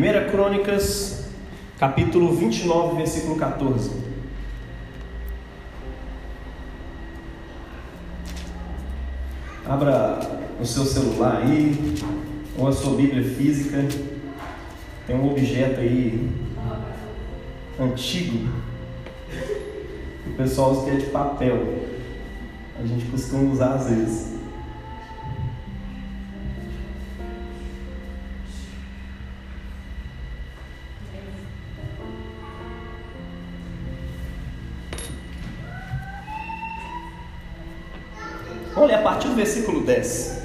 1 Crônicas, capítulo 29, versículo 14. Abra o seu celular aí, ou a sua Bíblia física. Tem um objeto aí antigo. O pessoal usa que é de papel. A gente costuma usar às vezes. 10.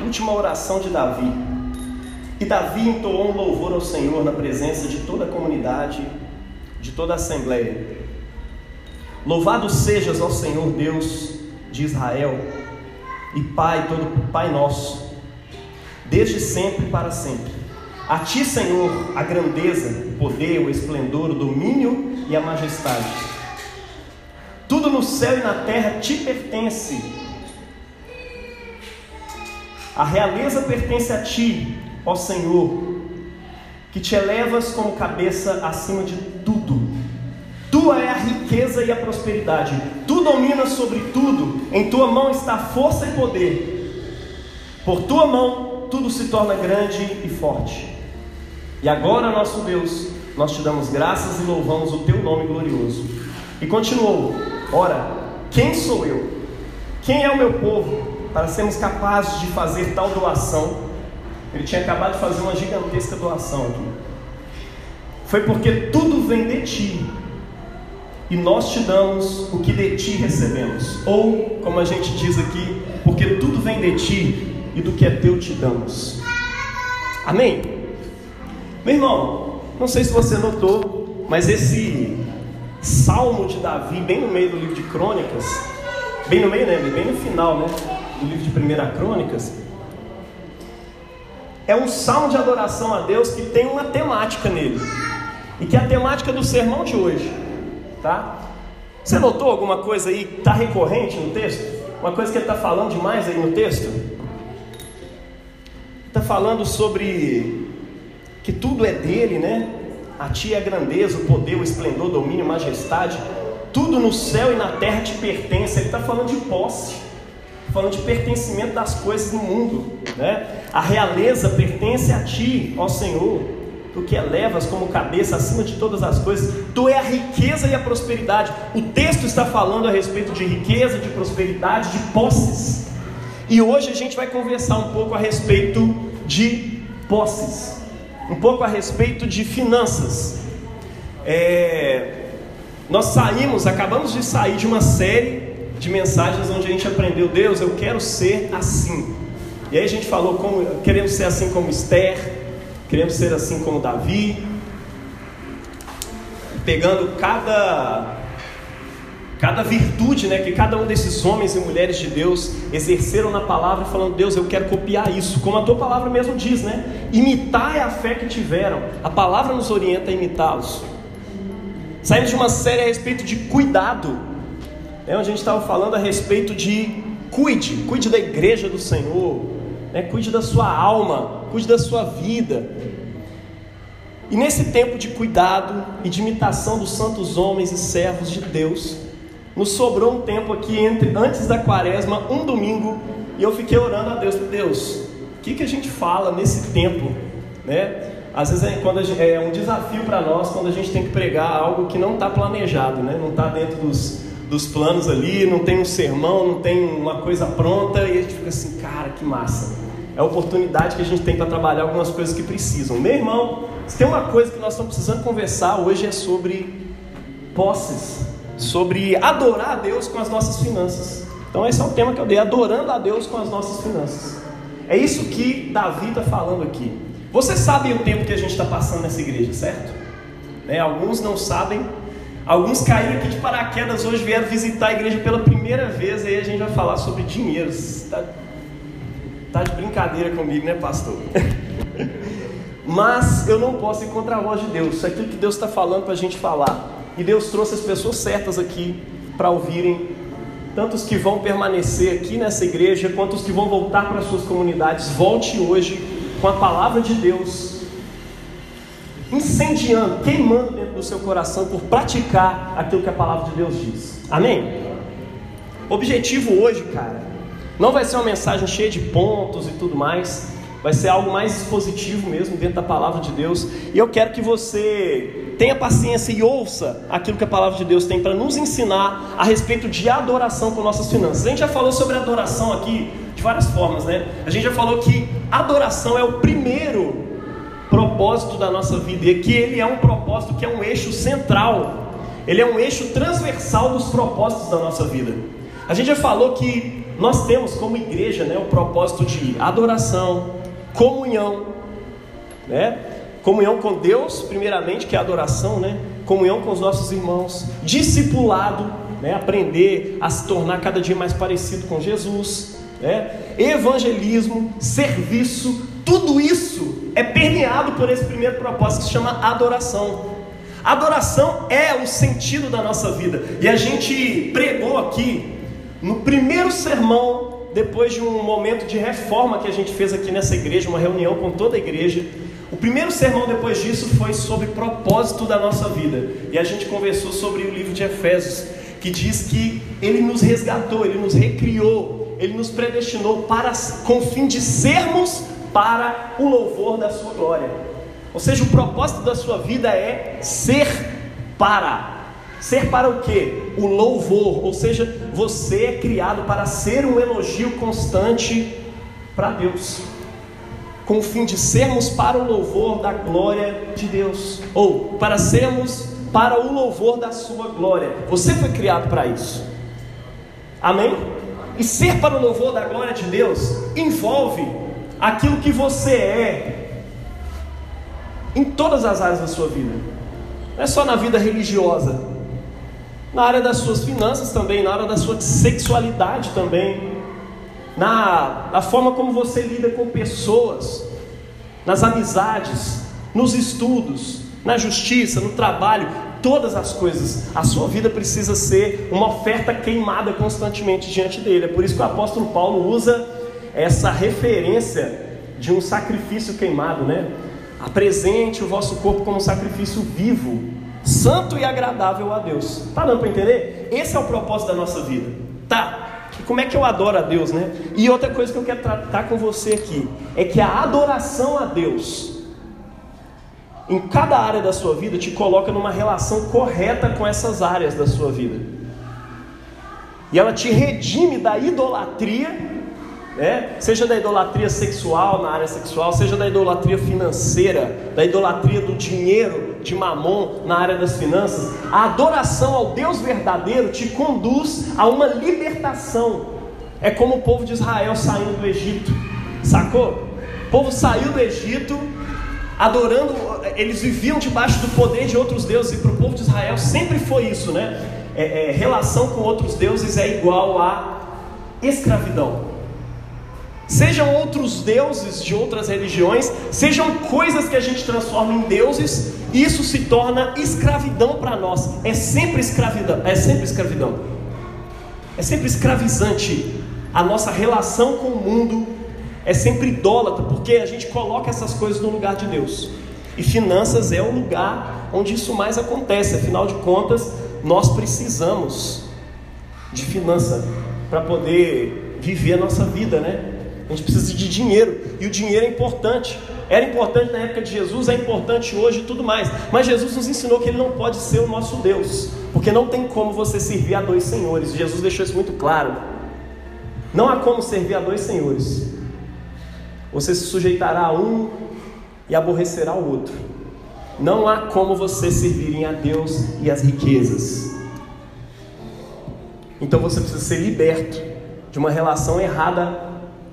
Última oração de Davi. E Davi entoou um louvor ao Senhor na presença de toda a comunidade, de toda a assembleia. Louvado sejas ao Senhor Deus de Israel e Pai todo Pai nosso, desde sempre e para sempre. A ti, Senhor, a grandeza, o poder, o esplendor, o domínio e a majestade. Tudo no céu e na terra te pertence. A realeza pertence a ti, ó Senhor, que te elevas como cabeça acima de tudo. Tua é a riqueza e a prosperidade. Tu dominas sobre tudo. Em tua mão está força e poder. Por tua mão tudo se torna grande e forte. E agora, nosso Deus, nós te damos graças e louvamos o teu nome glorioso. E continuou: Ora, quem sou eu? Quem é o meu povo para sermos capazes de fazer tal doação? Ele tinha acabado de fazer uma gigantesca doação aqui. Foi porque tudo vem de ti e nós te damos o que de ti recebemos. Ou, como a gente diz aqui, porque tudo vem de ti e do que é teu te damos. Amém? Meu irmão, não sei se você notou, mas esse salmo de Davi, bem no meio do livro de Crônicas, bem no meio, né? Bem no final, né? Do livro de Primeira Crônicas, é um salmo de adoração a Deus que tem uma temática nele. E que é a temática do sermão de hoje, tá? Você notou alguma coisa aí que está recorrente no texto? Uma coisa que ele está falando demais aí no texto? Está falando sobre que tudo é dele, né? A ti é a grandeza, o poder, o esplendor, o domínio, a majestade. Tudo no céu e na terra te pertence. Ele está falando de posse, falando de pertencimento das coisas no mundo, né? A realeza pertence a ti, ó Senhor. Tu que elevas como cabeça acima de todas as coisas, tu é a riqueza e a prosperidade. O texto está falando a respeito de riqueza, de prosperidade, de posses. E hoje a gente vai conversar um pouco a respeito de posses um pouco a respeito de finanças. É, nós saímos, acabamos de sair de uma série de mensagens onde a gente aprendeu, Deus, eu quero ser assim. E aí a gente falou como queremos ser assim como Esther, queremos ser assim como Davi, pegando cada cada virtude né, que cada um desses homens e mulheres de Deus exerceram na palavra, falando: Deus, eu quero copiar isso, como a tua palavra mesmo diz, né? Imitar é a fé que tiveram, a palavra nos orienta a imitá-los. Saímos de uma série a respeito de cuidado, né, onde a gente estava falando a respeito de cuide, cuide da igreja do Senhor, né, cuide da sua alma, cuide da sua vida. E nesse tempo de cuidado e de imitação dos santos homens e servos de Deus, nos sobrou um tempo aqui entre antes da quaresma, um domingo, e eu fiquei orando a Deus, Deus, o que, que a gente fala nesse tempo, né? Às vezes é, quando gente, é um desafio para nós quando a gente tem que pregar algo que não está planejado, né? Não está dentro dos, dos planos ali, não tem um sermão, não tem uma coisa pronta e a gente fica assim, cara, que massa. É a oportunidade que a gente tem para trabalhar algumas coisas que precisam. Meu irmão, se tem uma coisa que nós estamos precisando conversar hoje é sobre posses sobre adorar a Deus com as nossas finanças. Então esse é o tema que eu dei, adorando a Deus com as nossas finanças. É isso que Davi está falando aqui. Você sabe o tempo que a gente está passando nessa igreja, certo? Né? Alguns não sabem, alguns caíram aqui de paraquedas hoje, vieram visitar a igreja pela primeira vez, aí a gente vai falar sobre dinheiro. Está tá de brincadeira comigo, né, pastor? Mas eu não posso ir contra a voz de Deus, isso é aquilo que Deus está falando para a gente falar. E Deus trouxe as pessoas certas aqui para ouvirem tanto os que vão permanecer aqui nessa igreja, quanto os que vão voltar para suas comunidades, volte hoje com a palavra de Deus incendiando, queimando dentro do seu coração por praticar aquilo que a palavra de Deus diz. Amém? Objetivo hoje, cara, não vai ser uma mensagem cheia de pontos e tudo mais, vai ser algo mais expositivo mesmo dentro da palavra de Deus. E eu quero que você tenha paciência e ouça aquilo que a palavra de Deus tem para nos ensinar a respeito de adoração com nossas finanças. A gente já falou sobre adoração aqui de várias formas, né? A gente já falou que adoração é o primeiro propósito da nossa vida e que ele é um propósito que é um eixo central. Ele é um eixo transversal dos propósitos da nossa vida. A gente já falou que nós temos como igreja, né, o propósito de adoração, comunhão, né? Comunhão com Deus, primeiramente, que é adoração, né? Comunhão com os nossos irmãos, discipulado, né? Aprender a se tornar cada dia mais parecido com Jesus, né? Evangelismo, serviço, tudo isso é permeado por esse primeiro propósito que se chama adoração. Adoração é o sentido da nossa vida. E a gente pregou aqui no primeiro sermão depois de um momento de reforma que a gente fez aqui nessa igreja, uma reunião com toda a igreja, o primeiro sermão depois disso foi sobre propósito da nossa vida. E a gente conversou sobre o livro de Efésios, que diz que ele nos resgatou, ele nos recriou, ele nos predestinou para com o fim de sermos para o louvor da sua glória. Ou seja, o propósito da sua vida é ser para Ser para o que? O louvor, ou seja, você é criado para ser um elogio constante para Deus, com o fim de sermos para o louvor da glória de Deus, ou para sermos para o louvor da sua glória. Você foi criado para isso. Amém? E ser para o louvor da glória de Deus envolve aquilo que você é em todas as áreas da sua vida. Não é só na vida religiosa, na área das suas finanças também, na área da sua sexualidade também, na, na forma como você lida com pessoas, nas amizades, nos estudos, na justiça, no trabalho, todas as coisas. A sua vida precisa ser uma oferta queimada constantemente diante dele. É por isso que o apóstolo Paulo usa essa referência de um sacrifício queimado, né? Apresente o vosso corpo como um sacrifício vivo, santo e agradável a Deus. Tá dando para entender? Esse é o propósito da nossa vida. Tá? Como é que eu adoro a Deus, né? E outra coisa que eu quero tratar com você aqui é que a adoração a Deus em cada área da sua vida te coloca numa relação correta com essas áreas da sua vida. E ela te redime da idolatria né? seja da idolatria sexual na área sexual, seja da idolatria financeira, da idolatria do dinheiro, de mamon na área das finanças, a adoração ao Deus verdadeiro te conduz a uma libertação. É como o povo de Israel saindo do Egito, sacou? O povo saiu do Egito adorando, eles viviam debaixo do poder de outros deuses, e para o povo de Israel sempre foi isso, né? É, é, relação com outros deuses é igual a escravidão. Sejam outros deuses de outras religiões, sejam coisas que a gente transforma em deuses, isso se torna escravidão para nós. É sempre escravidão, é sempre escravidão. É sempre escravizante. A nossa relação com o mundo é sempre idólatra, porque a gente coloca essas coisas no lugar de Deus. E finanças é o lugar onde isso mais acontece. Afinal de contas, nós precisamos de finança para poder viver a nossa vida, né? A gente precisa de dinheiro e o dinheiro é importante. Era importante na época de Jesus, é importante hoje e tudo mais. Mas Jesus nos ensinou que Ele não pode ser o nosso Deus, porque não tem como você servir a dois senhores. Jesus deixou isso muito claro. Não há como servir a dois senhores. Você se sujeitará a um e aborrecerá o outro. Não há como você servirem a Deus e as riquezas. Então você precisa ser liberto de uma relação errada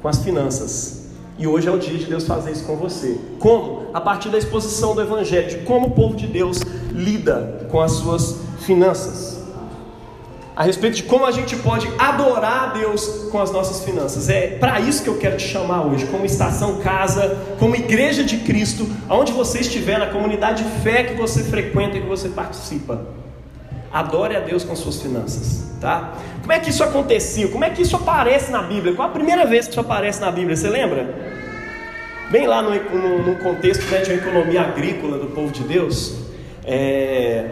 com as finanças. E hoje é o dia de Deus fazer isso com você. Como? A partir da exposição do Evangelho, de como o povo de Deus lida com as suas finanças. A respeito de como a gente pode adorar a Deus com as nossas finanças. É para isso que eu quero te chamar hoje, como estação casa, como igreja de Cristo, aonde você estiver, na comunidade de fé que você frequenta e que você participa. Adore a Deus com suas finanças, tá? Como é que isso acontecia? Como é que isso aparece na Bíblia? Qual a primeira vez que isso aparece na Bíblia? Você lembra? Bem lá no, no, no contexto né, de uma economia agrícola do povo de Deus, é...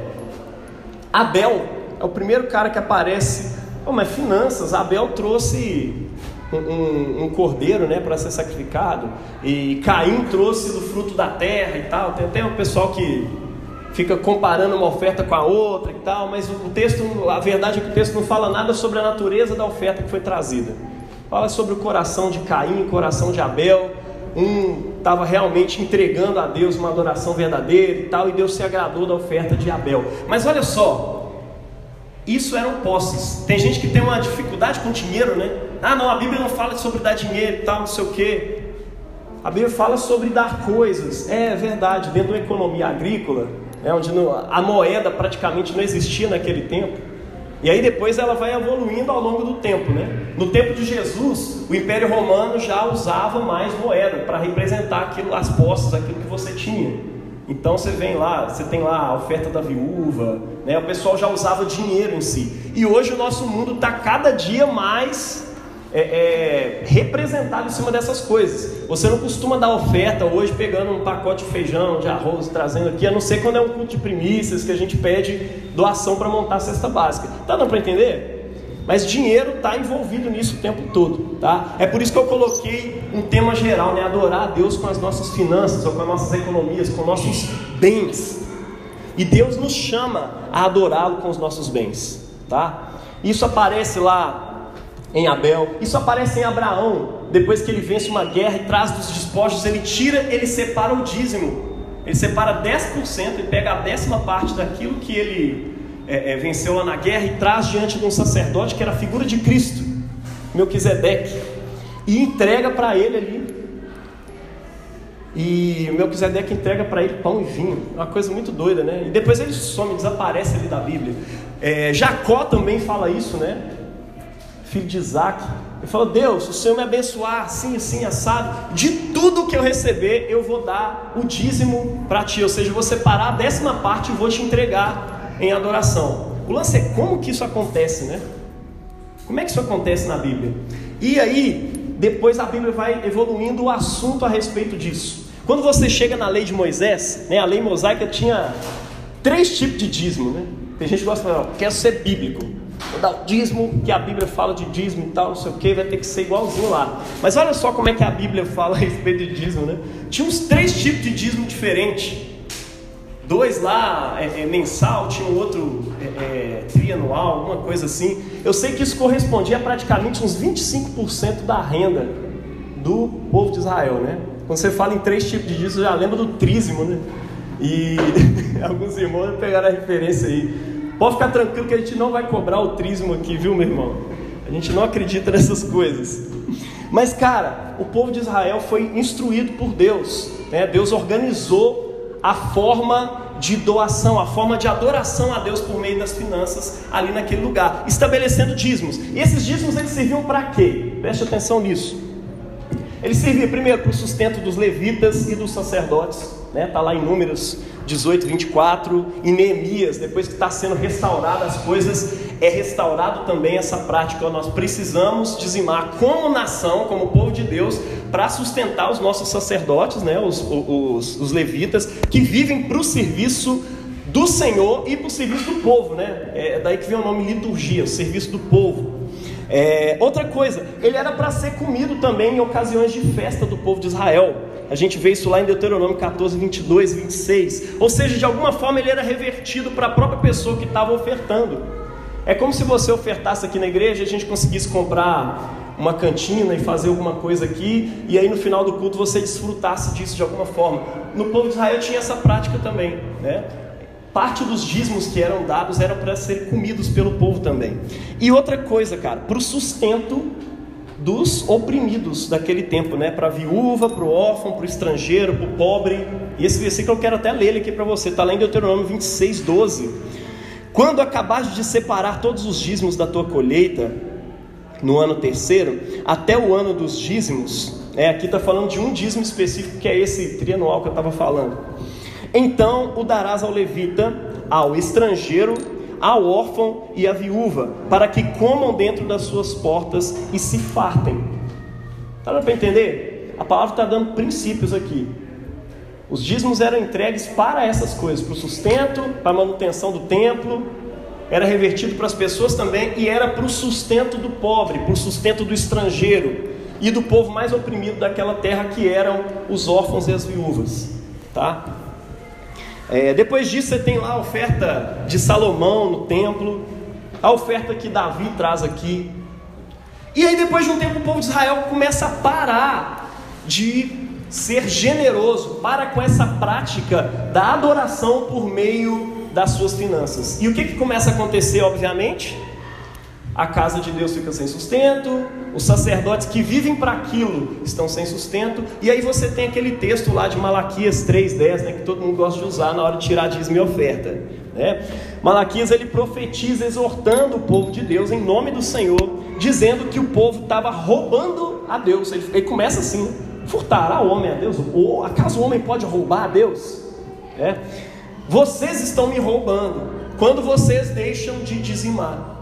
Abel é o primeiro cara que aparece. Oh, mas finanças, Abel trouxe um, um, um cordeiro né, para ser sacrificado, e Caim trouxe do fruto da terra e tal. Tem até um pessoal que fica comparando uma oferta com a outra e tal, mas o texto, a verdade é que o texto não fala nada sobre a natureza da oferta que foi trazida. Fala sobre o coração de Caim, o coração de Abel. Um estava realmente entregando a Deus uma adoração verdadeira e tal, e Deus se agradou da oferta de Abel. Mas olha só, isso eram posses. Tem gente que tem uma dificuldade com dinheiro, né? Ah, não, a Bíblia não fala sobre dar dinheiro e tal, não sei o quê. A Bíblia fala sobre dar coisas. É verdade, dentro da economia agrícola, né, onde a moeda praticamente não existia naquele tempo. E aí depois ela vai evoluindo ao longo do tempo, né? No tempo de Jesus, o Império Romano já usava mais moeda para representar aquilo, as posses, aquilo que você tinha. Então você vem lá, você tem lá a oferta da viúva, né? O pessoal já usava dinheiro em si. E hoje o nosso mundo está cada dia mais é, é, representado em cima dessas coisas. Você não costuma dar oferta hoje pegando um pacote de feijão, de arroz, trazendo aqui, a não ser quando é um culto de primícias que a gente pede doação para montar a cesta básica. Tá dando para entender? Mas dinheiro está envolvido nisso o tempo todo, tá? É por isso que eu coloquei um tema geral, né? Adorar a Deus com as nossas finanças, ou com as nossas economias, com nossos bens. E Deus nos chama a adorá-lo com os nossos bens, tá? Isso aparece lá em Abel. Isso aparece em Abraão, depois que ele vence uma guerra e traz dos despojos, ele tira, ele separa o dízimo. Ele separa 10% e pega a décima parte daquilo que ele é, é, venceu lá na guerra e traz diante de um sacerdote que era a figura de Cristo, Melquisedeque, e entrega para ele ali. E Melquisedeque entrega para ele pão e vinho, uma coisa muito doida, né? E depois ele some, desaparece ali da Bíblia. É, Jacó também fala isso, né? Filho de Isaac. Ele falou: Deus, o Senhor me abençoar assim, assim, assado. De tudo que eu receber, eu vou dar o dízimo para ti. Ou seja, vou separar a décima parte e vou te entregar em adoração. O lance é como que isso acontece, né? Como é que isso acontece na Bíblia? E aí, depois a Bíblia vai evoluindo o assunto a respeito disso. Quando você chega na lei de Moisés, né, a lei mosaica tinha três tipos de dízimo, né? Tem gente que gosta de falar, quer ser bíblico. Vou dar o dízimo, que a Bíblia fala de dízimo e tal, não sei o que, vai ter que ser igualzinho lá. Mas olha só como é que a Bíblia fala a respeito de dízimo, né? Tinha uns três tipos de dízimo diferentes. Dois lá é, é, mensal, tinha um outro é, é trianual, alguma coisa assim. Eu sei que isso correspondia a praticamente uns 25% da renda do povo de Israel, né? Quando você fala em três tipos de dízimo, já lembra do trízimo, né? E alguns irmãos pegaram a referência aí. Pode ficar tranquilo que a gente não vai cobrar o trismo aqui, viu, meu irmão? A gente não acredita nessas coisas. Mas, cara, o povo de Israel foi instruído por Deus. Né? Deus organizou a forma de doação, a forma de adoração a Deus por meio das finanças ali naquele lugar, estabelecendo dízimos. E esses dízimos eles serviam para quê? Preste atenção nisso. Ele servia primeiro para o sustento dos levitas e dos sacerdotes, né? Tá lá em Números 18, 24, e Neemias, depois que está sendo restaurada as coisas, é restaurado também essa prática. Nós precisamos dizimar como nação, como povo de Deus, para sustentar os nossos sacerdotes, né, os, os, os levitas, que vivem para o serviço do Senhor e para o serviço do povo, né? É daí que vem o nome liturgia, o serviço do povo. É, outra coisa, ele era para ser comido também em ocasiões de festa do povo de Israel. A gente vê isso lá em Deuteronômio 14, 22 26. Ou seja, de alguma forma ele era revertido para a própria pessoa que estava ofertando. É como se você ofertasse aqui na igreja e a gente conseguisse comprar uma cantina e fazer alguma coisa aqui, e aí no final do culto você desfrutasse disso de alguma forma. No povo de Israel tinha essa prática também, né? Parte dos dízimos que eram dados eram para ser comidos pelo povo também. E outra coisa, cara, para o sustento dos oprimidos daquele tempo, né? Para a viúva, para o órfão, para o estrangeiro, para o pobre. E esse versículo eu quero até ler ele aqui para você, está lá em Deuteronômio 26, 12. Quando acabares de separar todos os dízimos da tua colheita, no ano terceiro, até o ano dos dízimos, é, aqui está falando de um dízimo específico, que é esse trianual que eu estava falando. Então o darás ao levita, ao estrangeiro, ao órfão e à viúva, para que comam dentro das suas portas e se fartem. Está dando para entender? A palavra está dando princípios aqui. Os dízimos eram entregues para essas coisas, para o sustento, para a manutenção do templo, era revertido para as pessoas também e era para o sustento do pobre, para o sustento do estrangeiro e do povo mais oprimido daquela terra que eram os órfãos e as viúvas, tá? É, depois disso você tem lá a oferta de Salomão no templo, a oferta que Davi traz aqui. E aí depois de um tempo o povo de Israel começa a parar de ser generoso, para com essa prática da adoração por meio das suas finanças. E o que, que começa a acontecer, obviamente? A casa de Deus fica sem sustento, os sacerdotes que vivem para aquilo estão sem sustento, e aí você tem aquele texto lá de Malaquias 3,10, né, que todo mundo gosta de usar na hora de tirar dízimo e oferta. Né? Malaquias ele profetiza exortando o povo de Deus em nome do Senhor, dizendo que o povo estava roubando a Deus. Ele, ele começa assim: furtará o homem a Deus? Ou acaso o homem pode roubar a Deus? É. Vocês estão me roubando quando vocês deixam de dizimar.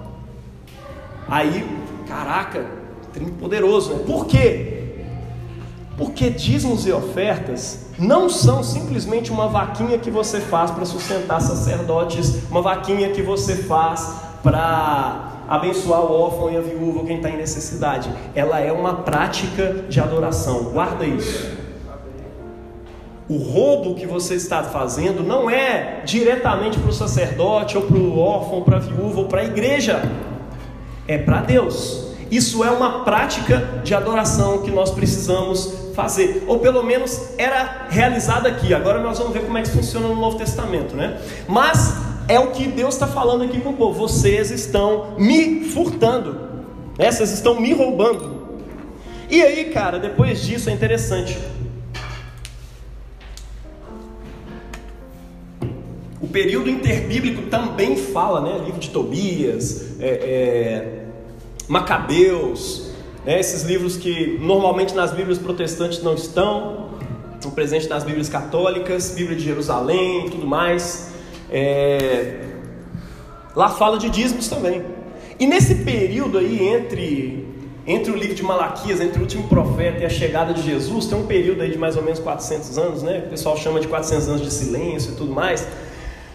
Aí, caraca, trem poderoso, né? Por quê? Porque dízimos e ofertas não são simplesmente uma vaquinha que você faz para sustentar sacerdotes, uma vaquinha que você faz para abençoar o órfão e a viúva, quem está em necessidade. Ela é uma prática de adoração. Guarda isso. O roubo que você está fazendo não é diretamente para o sacerdote, ou para o órfão, ou para a viúva, ou para a igreja. É para Deus. Isso é uma prática de adoração que nós precisamos fazer, ou pelo menos era realizada aqui. Agora nós vamos ver como é que funciona no Novo Testamento, né? Mas é o que Deus está falando aqui com o povo. Vocês estão me furtando, né? vocês estão me roubando. E aí, cara, depois disso é interessante. Período interbíblico também fala, né? Livro de Tobias, é, é, Macabeus, né? esses livros que normalmente nas Bíblias protestantes não estão, estão presentes nas Bíblias católicas, Bíblia de Jerusalém e tudo mais. É, lá fala de dízimos também. E nesse período aí entre entre o livro de Malaquias, entre o último profeta e a chegada de Jesus, tem um período aí de mais ou menos 400 anos, né? O pessoal chama de 400 anos de silêncio e tudo mais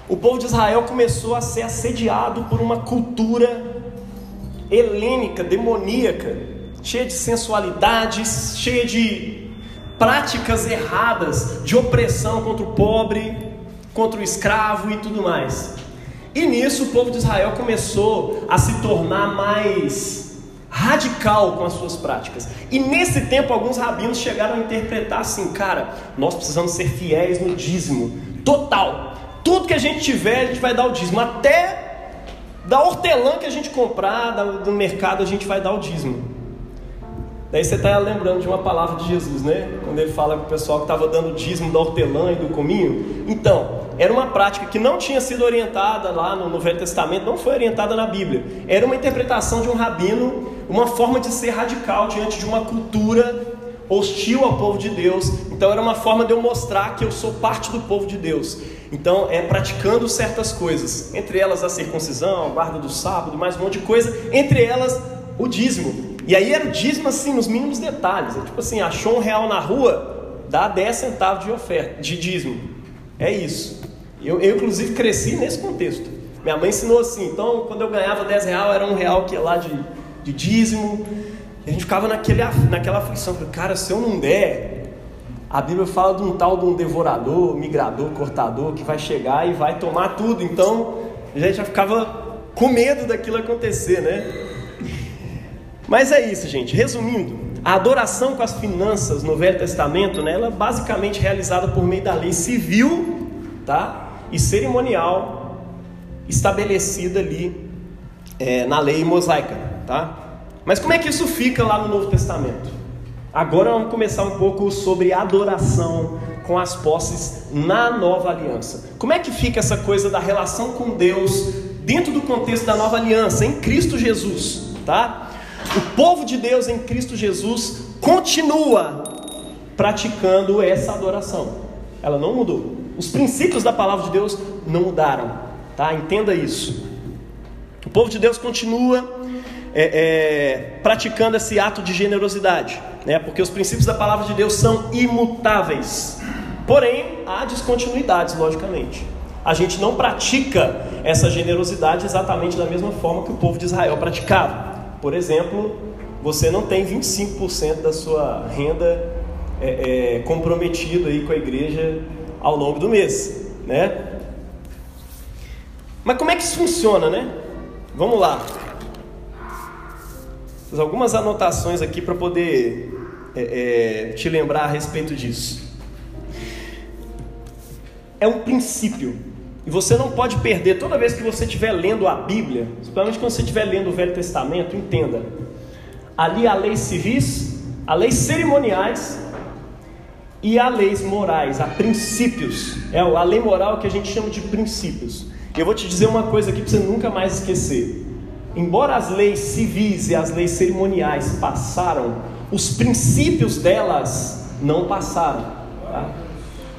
o povo de Israel começou a ser assediado por uma cultura helênica, demoníaca, cheia de sensualidades, cheia de práticas erradas, de opressão contra o pobre, contra o escravo e tudo mais. E nisso o povo de Israel começou a se tornar mais radical com as suas práticas. E nesse tempo alguns rabinos chegaram a interpretar assim, cara, nós precisamos ser fiéis no dízimo total. Tudo que a gente tiver, a gente vai dar o dízimo. Até da hortelã que a gente comprar do mercado, a gente vai dar o dízimo. Daí você está lembrando de uma palavra de Jesus, né? Quando ele fala com o pessoal que estava dando dízimo da hortelã e do cominho. Então, era uma prática que não tinha sido orientada lá no, no Velho Testamento, não foi orientada na Bíblia. Era uma interpretação de um rabino, uma forma de ser radical diante de uma cultura hostil ao povo de Deus. Então era uma forma de eu mostrar que eu sou parte do povo de Deus. Então é praticando certas coisas, entre elas a circuncisão, a guarda do sábado, mais um monte de coisa, entre elas o dízimo. E aí era o dízimo assim, nos mínimos detalhes. É tipo assim, achou um real na rua, dá 10 centavos de oferta, de dízimo. É isso. Eu, eu inclusive cresci nesse contexto. Minha mãe ensinou assim, então quando eu ganhava 10 real, era um real que ia lá de, de dízimo. A gente ficava naquele, naquela aflição, cara, se eu não der, a Bíblia fala de um tal de um devorador, migrador, cortador, que vai chegar e vai tomar tudo. Então, a gente já ficava com medo daquilo acontecer, né? Mas é isso, gente. Resumindo, a adoração com as finanças no Velho Testamento, né, ela é basicamente realizada por meio da lei civil, tá? E cerimonial estabelecida ali é, na lei mosaica, tá? Mas como é que isso fica lá no Novo Testamento? Agora vamos começar um pouco sobre adoração com as posses na nova aliança. Como é que fica essa coisa da relação com Deus dentro do contexto da nova aliança, em Cristo Jesus, tá? O povo de Deus em Cristo Jesus continua praticando essa adoração. Ela não mudou. Os princípios da palavra de Deus não mudaram, tá? Entenda isso. O povo de Deus continua é, é, praticando esse ato de generosidade, né? porque os princípios da palavra de Deus são imutáveis. Porém, há descontinuidades, logicamente. A gente não pratica essa generosidade exatamente da mesma forma que o povo de Israel praticava. Por exemplo, você não tem 25% da sua renda é, é, comprometido aí com a igreja ao longo do mês, né? Mas como é que isso funciona, né? Vamos lá. Fiz algumas anotações aqui para poder é, é, te lembrar a respeito disso. É um princípio. E você não pode perder, toda vez que você estiver lendo a Bíblia, principalmente quando você estiver lendo o Velho Testamento, entenda. Ali há leis civis, há leis cerimoniais e há leis morais, há princípios. É a lei moral que a gente chama de princípios. E eu vou te dizer uma coisa aqui para você nunca mais esquecer. Embora as leis civis e as leis cerimoniais passaram, os princípios delas não passaram. Tá?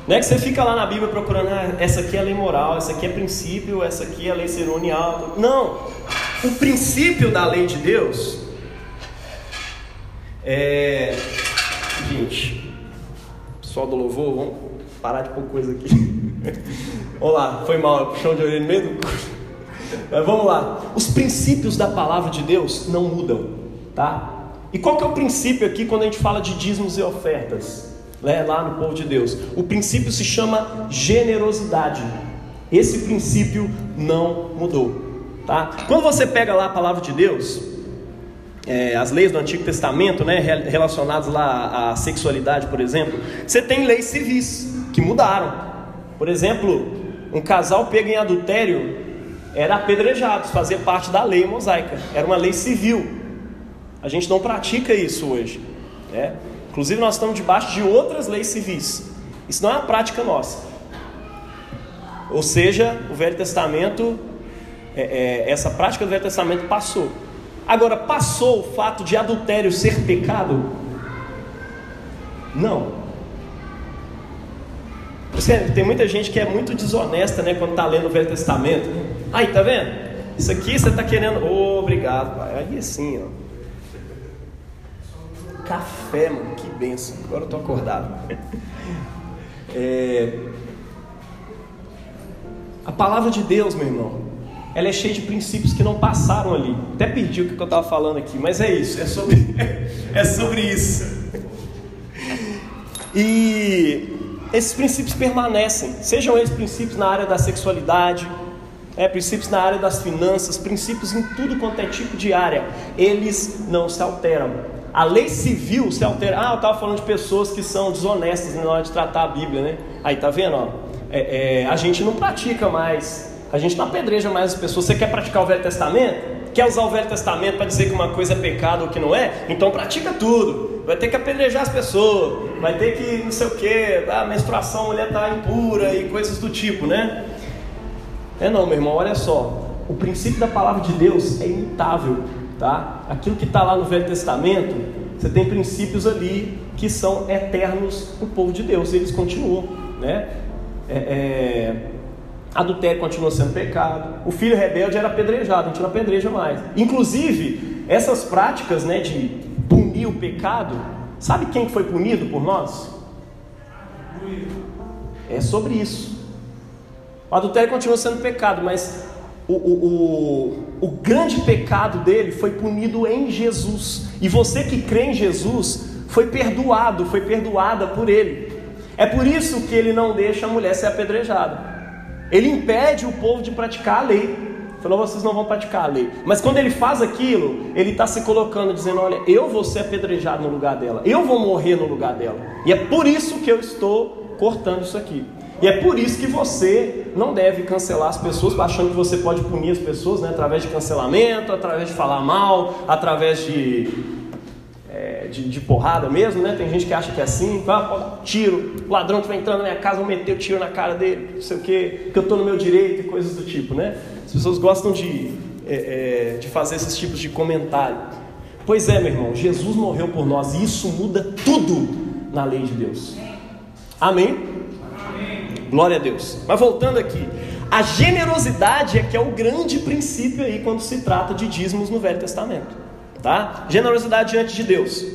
Não é que você fica lá na Bíblia procurando, ah, essa aqui é lei moral, essa aqui é princípio, essa aqui é lei cerimonial. Não. O princípio da lei de Deus é. Gente, pessoal do louvor, vamos parar de pôr coisa aqui. vamos lá, foi mal, puxão de orelha no meio do. Mas vamos lá. Os princípios da palavra de Deus não mudam, tá? E qual que é o princípio aqui quando a gente fala de dízimos e ofertas? Né, lá no povo de Deus. O princípio se chama generosidade. Esse princípio não mudou. Tá? Quando você pega lá a palavra de Deus, é, as leis do Antigo Testamento, né, relacionadas lá à sexualidade, por exemplo, você tem leis civis que mudaram. Por exemplo, um casal pego em adultério era apedrejado, fazia parte da lei mosaica, era uma lei civil. A gente não pratica isso hoje. Né? Inclusive, nós estamos debaixo de outras leis civis. Isso não é uma prática nossa. Ou seja, o Velho Testamento, é, é, essa prática do Velho Testamento passou. Agora, passou o fato de adultério ser pecado? Não. Tem muita gente que é muito desonesta né, quando está lendo o Velho Testamento. Aí, tá vendo? Isso aqui você está querendo. Oh, obrigado, pai. Aí sim, ó. Café, mano, que benção. Agora eu tô acordado. É... A palavra de Deus, meu irmão, ela é cheia de princípios que não passaram ali. Até perdi o que eu estava falando aqui, mas é isso, é sobre, é sobre isso. E esses princípios permanecem, sejam eles princípios na área da sexualidade, é, princípios na área das finanças, princípios em tudo quanto é tipo de área, eles não se alteram. A lei civil se altera. Ah, eu estava falando de pessoas que são desonestas na hora de tratar a Bíblia, né? Aí tá vendo? Ó, é, é, a gente não pratica mais, a gente não apedreja mais as pessoas. Você quer praticar o Velho Testamento? Quer usar o Velho Testamento para dizer que uma coisa é pecado ou que não é? Então pratica tudo. Vai ter que apedrejar as pessoas, vai ter que não sei o que, a menstruação, a mulher está impura e coisas do tipo, né? É não, meu irmão, olha só. O princípio da palavra de Deus é imutável tá? Aquilo que está lá no Velho Testamento, você tem princípios ali que são eternos para o povo de Deus, eles continuam, né? É, é, adultério continua sendo pecado, o filho rebelde era apedrejado, a gente não apedreja mais. Inclusive, essas práticas né, de punir o pecado, sabe quem foi punido por nós? É sobre isso. O adultério continua sendo pecado, mas o, o, o, o grande pecado dele foi punido em Jesus. E você que crê em Jesus foi perdoado, foi perdoada por ele. É por isso que ele não deixa a mulher ser apedrejada. Ele impede o povo de praticar a lei. Falou, vocês não vão praticar a lei. Mas quando ele faz aquilo, ele está se colocando, dizendo: Olha, eu vou ser apedrejado no lugar dela, eu vou morrer no lugar dela. E é por isso que eu estou cortando isso aqui. E é por isso que você não deve cancelar as pessoas, achando que você pode punir as pessoas né, através de cancelamento, através de falar mal, através de, é, de, de, porrada mesmo. Né? Tem gente que acha que é assim, ah, tiro, ladrão que vai entrando na minha casa, vou meter o tiro na cara dele, não sei o quê, que eu estou no meu direito e coisas do tipo. Né? As pessoas gostam de, é, é, de fazer esses tipos de comentário. Pois é, meu irmão, Jesus morreu por nós e isso muda tudo na lei de Deus. Amém? Glória a Deus. Mas voltando aqui, A generosidade é que é o grande princípio aí quando se trata de dízimos no Velho Testamento, tá? Generosidade diante de Deus.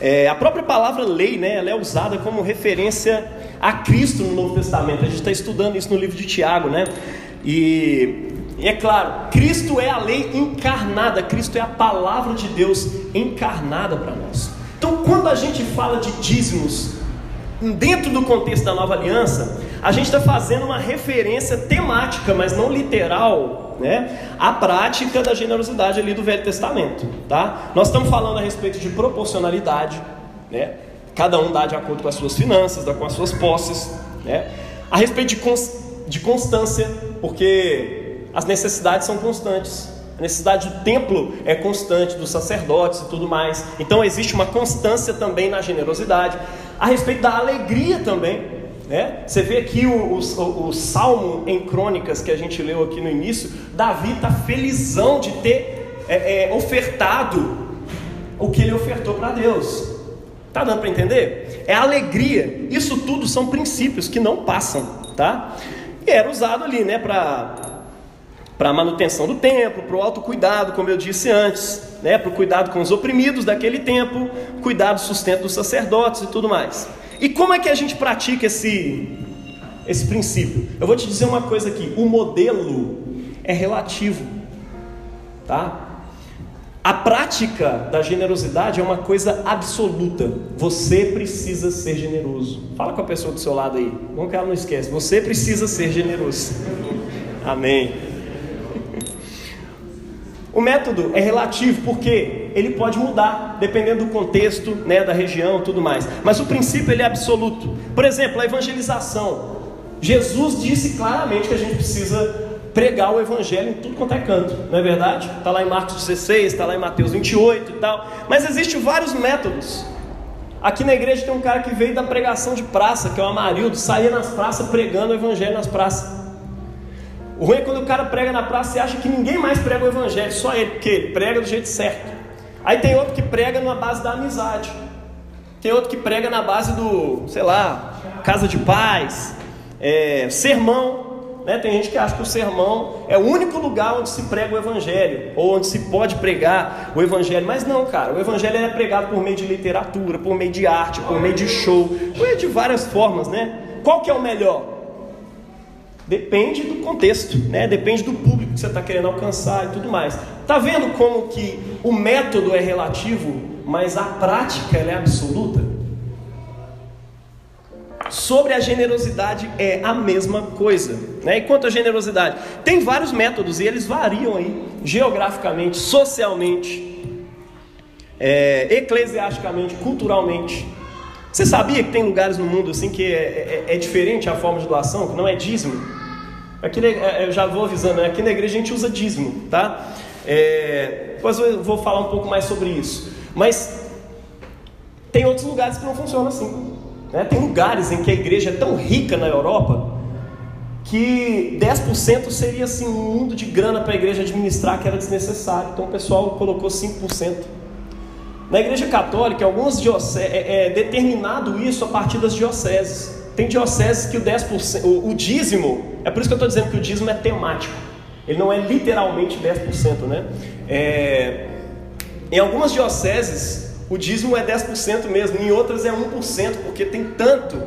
É, a própria palavra lei, né, ela é usada como referência a Cristo no Novo Testamento. A gente está estudando isso no livro de Tiago, né? E, e é claro, Cristo é a lei encarnada, Cristo é a palavra de Deus encarnada para nós. Então, quando a gente fala de dízimos dentro do contexto da nova aliança, a gente está fazendo uma referência temática, mas não literal, né, à prática da generosidade ali do Velho Testamento, tá? Nós estamos falando a respeito de proporcionalidade, né? Cada um dá de acordo com as suas finanças, com as suas posses, né? A respeito de, cons de constância, porque as necessidades são constantes. A necessidade do templo é constante, dos sacerdotes e tudo mais. Então existe uma constância também na generosidade. A respeito da alegria também. Né? Você vê aqui o, o, o salmo em crônicas que a gente leu aqui no início. Davi está felizão de ter é, é, ofertado o que ele ofertou para Deus. Tá dando para entender? É alegria. Isso tudo são princípios que não passam, tá? E era usado ali, né, para para a manutenção do templo, para o autocuidado, como eu disse antes, né, para o cuidado com os oprimidos daquele tempo, cuidado do sustento dos sacerdotes e tudo mais. E como é que a gente pratica esse, esse princípio? Eu vou te dizer uma coisa aqui: o modelo é relativo, tá? A prática da generosidade é uma coisa absoluta. Você precisa ser generoso. Fala com a pessoa do seu lado aí. Não que ela não esquece. Você precisa ser generoso. Amém. O método é relativo porque ele pode mudar dependendo do contexto, né, da região, tudo mais. Mas o princípio ele é absoluto. Por exemplo, a evangelização. Jesus disse claramente que a gente precisa pregar o evangelho em tudo quanto é canto, não é verdade? Está lá em Marcos 16, está lá em Mateus 28 e tal. Mas existem vários métodos. Aqui na igreja tem um cara que veio da pregação de praça, que é o Amarildo, saía nas praças pregando o evangelho nas praças. O ruim é quando o cara prega na praça e acha que ninguém mais prega o evangelho, só ele, porque ele prega do jeito certo. Aí tem outro que prega na base da amizade. Tem outro que prega na base do, sei lá, casa de paz, é, sermão. Né? Tem gente que acha que o sermão é o único lugar onde se prega o evangelho, ou onde se pode pregar o evangelho. Mas não, cara, o evangelho é pregado por meio de literatura, por meio de arte, por meio de show, por meio de várias formas, né? Qual que é o melhor? Depende do contexto, né? depende do público que você está querendo alcançar e tudo mais. Está vendo como que o método é relativo, mas a prática é absoluta? Sobre a generosidade é a mesma coisa. Né? E quanto à generosidade? Tem vários métodos e eles variam aí geograficamente, socialmente, é, eclesiasticamente, culturalmente. Você sabia que tem lugares no mundo assim que é, é, é diferente a forma de doação, que não é dízimo? Aqui é, eu já vou avisando, né? aqui na igreja a gente usa dízimo, tá? É, depois eu vou falar um pouco mais sobre isso. Mas tem outros lugares que não funcionam assim. Né? Tem lugares em que a igreja é tão rica na Europa que 10% seria assim um mundo de grana para a igreja administrar que era desnecessário. Então o pessoal colocou 5%. Na Igreja Católica, algumas dioceses, é, é determinado isso a partir das dioceses. Tem dioceses que o 10%, o, o dízimo, é por isso que eu estou dizendo que o dízimo é temático. Ele não é literalmente 10%, né? É, em algumas dioceses, o dízimo é 10% mesmo, em outras é 1%, porque tem tanto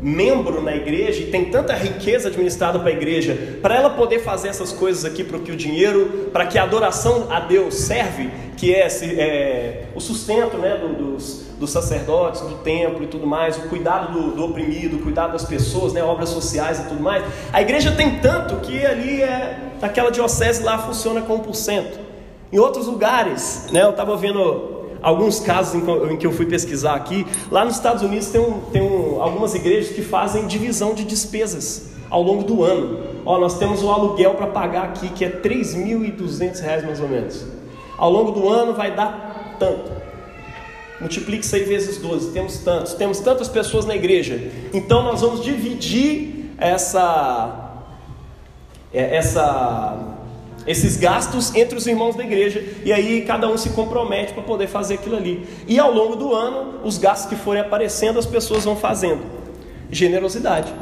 membro na igreja e tem tanta riqueza administrada para a igreja, para ela poder fazer essas coisas aqui para que o dinheiro, para que a adoração a Deus serve, que é, é o sustento né, do, dos, dos sacerdotes, do templo e tudo mais, o cuidado do, do, oprimido, o cuidado das pessoas, né, obras sociais e tudo mais. A igreja tem tanto que ali é aquela diocese lá funciona com 1%. Em outros lugares, né, eu estava vendo alguns casos em que eu fui pesquisar aqui, lá nos Estados Unidos tem, um, tem um, algumas igrejas que fazem divisão de despesas ao longo do ano. Ó, nós temos um aluguel para pagar aqui que é 3.200 reais mais ou menos. Ao longo do ano vai dar tanto. Multiplique isso aí vezes 12. Temos tantos, temos tantas pessoas na igreja. Então nós vamos dividir essa é, essa esses gastos entre os irmãos da igreja, e aí cada um se compromete para poder fazer aquilo ali. E ao longo do ano, os gastos que forem aparecendo, as pessoas vão fazendo. Generosidade.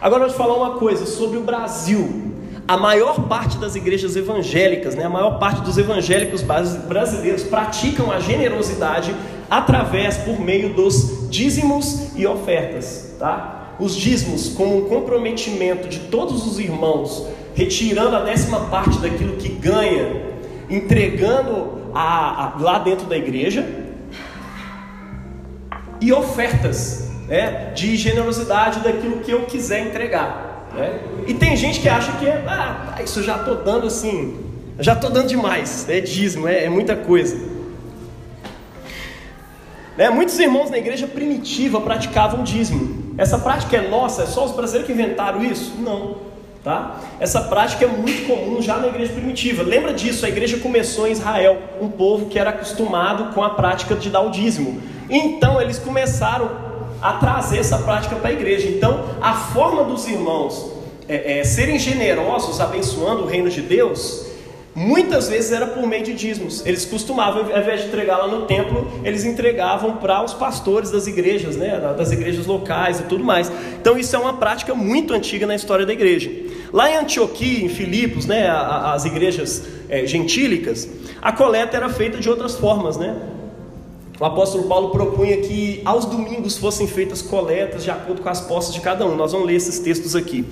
Agora eu vou te falar uma coisa sobre o Brasil. A maior parte das igrejas evangélicas, né, a maior parte dos evangélicos brasileiros praticam a generosidade através, por meio dos dízimos e ofertas. Tá? Os dízimos, como um comprometimento de todos os irmãos, retirando a décima parte daquilo que ganha, entregando a, a, lá dentro da igreja, e ofertas né, de generosidade daquilo que eu quiser entregar. Né? E tem gente que acha que é, ah, isso eu já estou dando assim, já estou dando demais, é dízimo, é, é muita coisa. Né? Muitos irmãos na igreja primitiva praticavam dízimo. Essa prática é nossa, é só os brasileiros que inventaram isso? Não. Tá? Essa prática é muito comum já na igreja primitiva. Lembra disso? A igreja começou em Israel, um povo que era acostumado com a prática de dar o dízimo. Então eles começaram a trazer essa prática para a igreja. Então a forma dos irmãos é, é, serem generosos, abençoando o reino de Deus, Muitas vezes era por meio de dízimos. Eles costumavam, ao invés de entregar lá no templo, eles entregavam para os pastores das igrejas, né, das igrejas locais e tudo mais. Então isso é uma prática muito antiga na história da igreja. Lá em Antioquia, em Filipos, né, as igrejas é, gentílicas, a coleta era feita de outras formas, né? O apóstolo Paulo propunha que aos domingos fossem feitas coletas de acordo com as posses de cada um. Nós vamos ler esses textos aqui.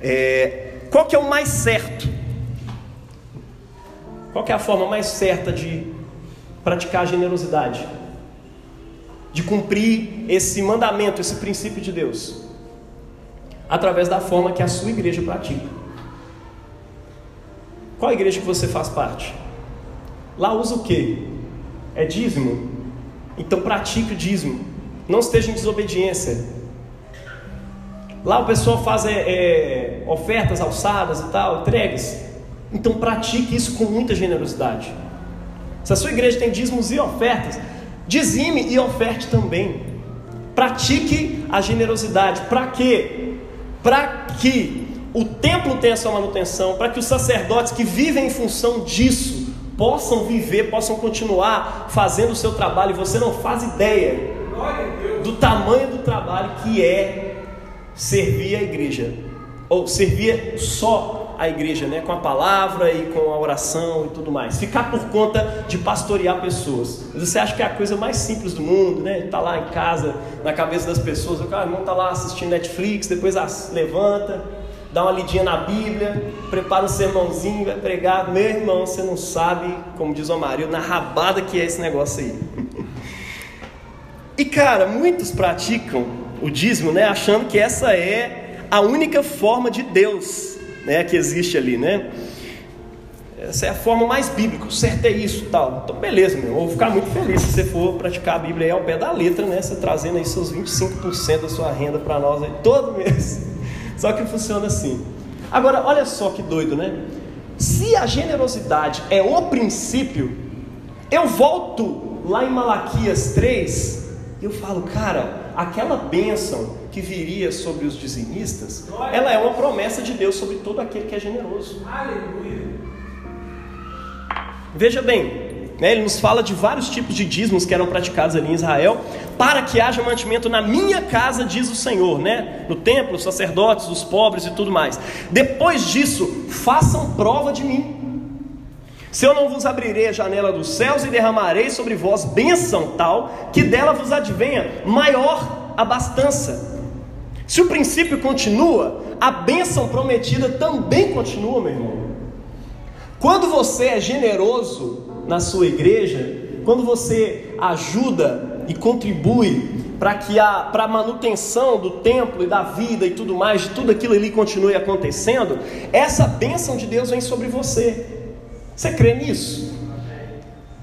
É, qual que é o mais certo? Qual é a forma mais certa de praticar a generosidade? De cumprir esse mandamento, esse princípio de Deus? Através da forma que a sua igreja pratica. Qual igreja que você faz parte? Lá usa o que? É dízimo? Então pratique o dízimo. Não esteja em desobediência. Lá o pessoal faz é, é, ofertas alçadas e tal, entregues. Então pratique isso com muita generosidade. Se a sua igreja tem dízimos e ofertas, dizime e oferte também. Pratique a generosidade. Para quê? Para que o templo tenha sua manutenção, para que os sacerdotes que vivem em função disso possam viver, possam continuar fazendo o seu trabalho, e você não faz ideia do tamanho do trabalho que é servir a igreja, ou servir só a igreja, né, com a palavra e com a oração e tudo mais. Ficar por conta de pastorear pessoas. Você acha que é a coisa mais simples do mundo, né? Tá lá em casa, na cabeça das pessoas, o irmão tá lá assistindo Netflix, depois levanta, dá uma lidinha na Bíblia, prepara um sermãozinho, vai pregar. Meu irmão, você não sabe, como diz o Mario, na rabada que é esse negócio aí. E cara, muitos praticam o dízimo, né, achando que essa é a única forma de Deus né, que existe ali, né? Essa é a forma mais bíblica, certo é isso, tal. Então, beleza, meu, eu vou ficar muito feliz se você for praticar a Bíblia aí ao pé da letra, né? Você trazendo aí seus 25% da sua renda para nós aí todo mês. Só que funciona assim. Agora, olha só que doido, né? Se a generosidade é o princípio, eu volto lá em Malaquias 3 e eu falo, cara, aquela bênção que viria sobre os dizimistas, ela é uma promessa de Deus sobre todo aquele que é generoso. Aleluia. Veja bem, né, ele nos fala de vários tipos de dízimos que eram praticados ali em Israel, para que haja mantimento na minha casa, diz o Senhor, né? No templo, os sacerdotes, os pobres e tudo mais. Depois disso, façam prova de mim. Se eu não vos abrirei a janela dos céus e derramarei sobre vós bênção tal, que dela vos advenha maior abastança. Se o princípio continua, a bênção prometida também continua, meu irmão. Quando você é generoso na sua igreja, quando você ajuda e contribui para que a para a manutenção do templo e da vida e tudo mais, de tudo aquilo ali continue acontecendo, essa bênção de Deus vem sobre você. Você crê nisso?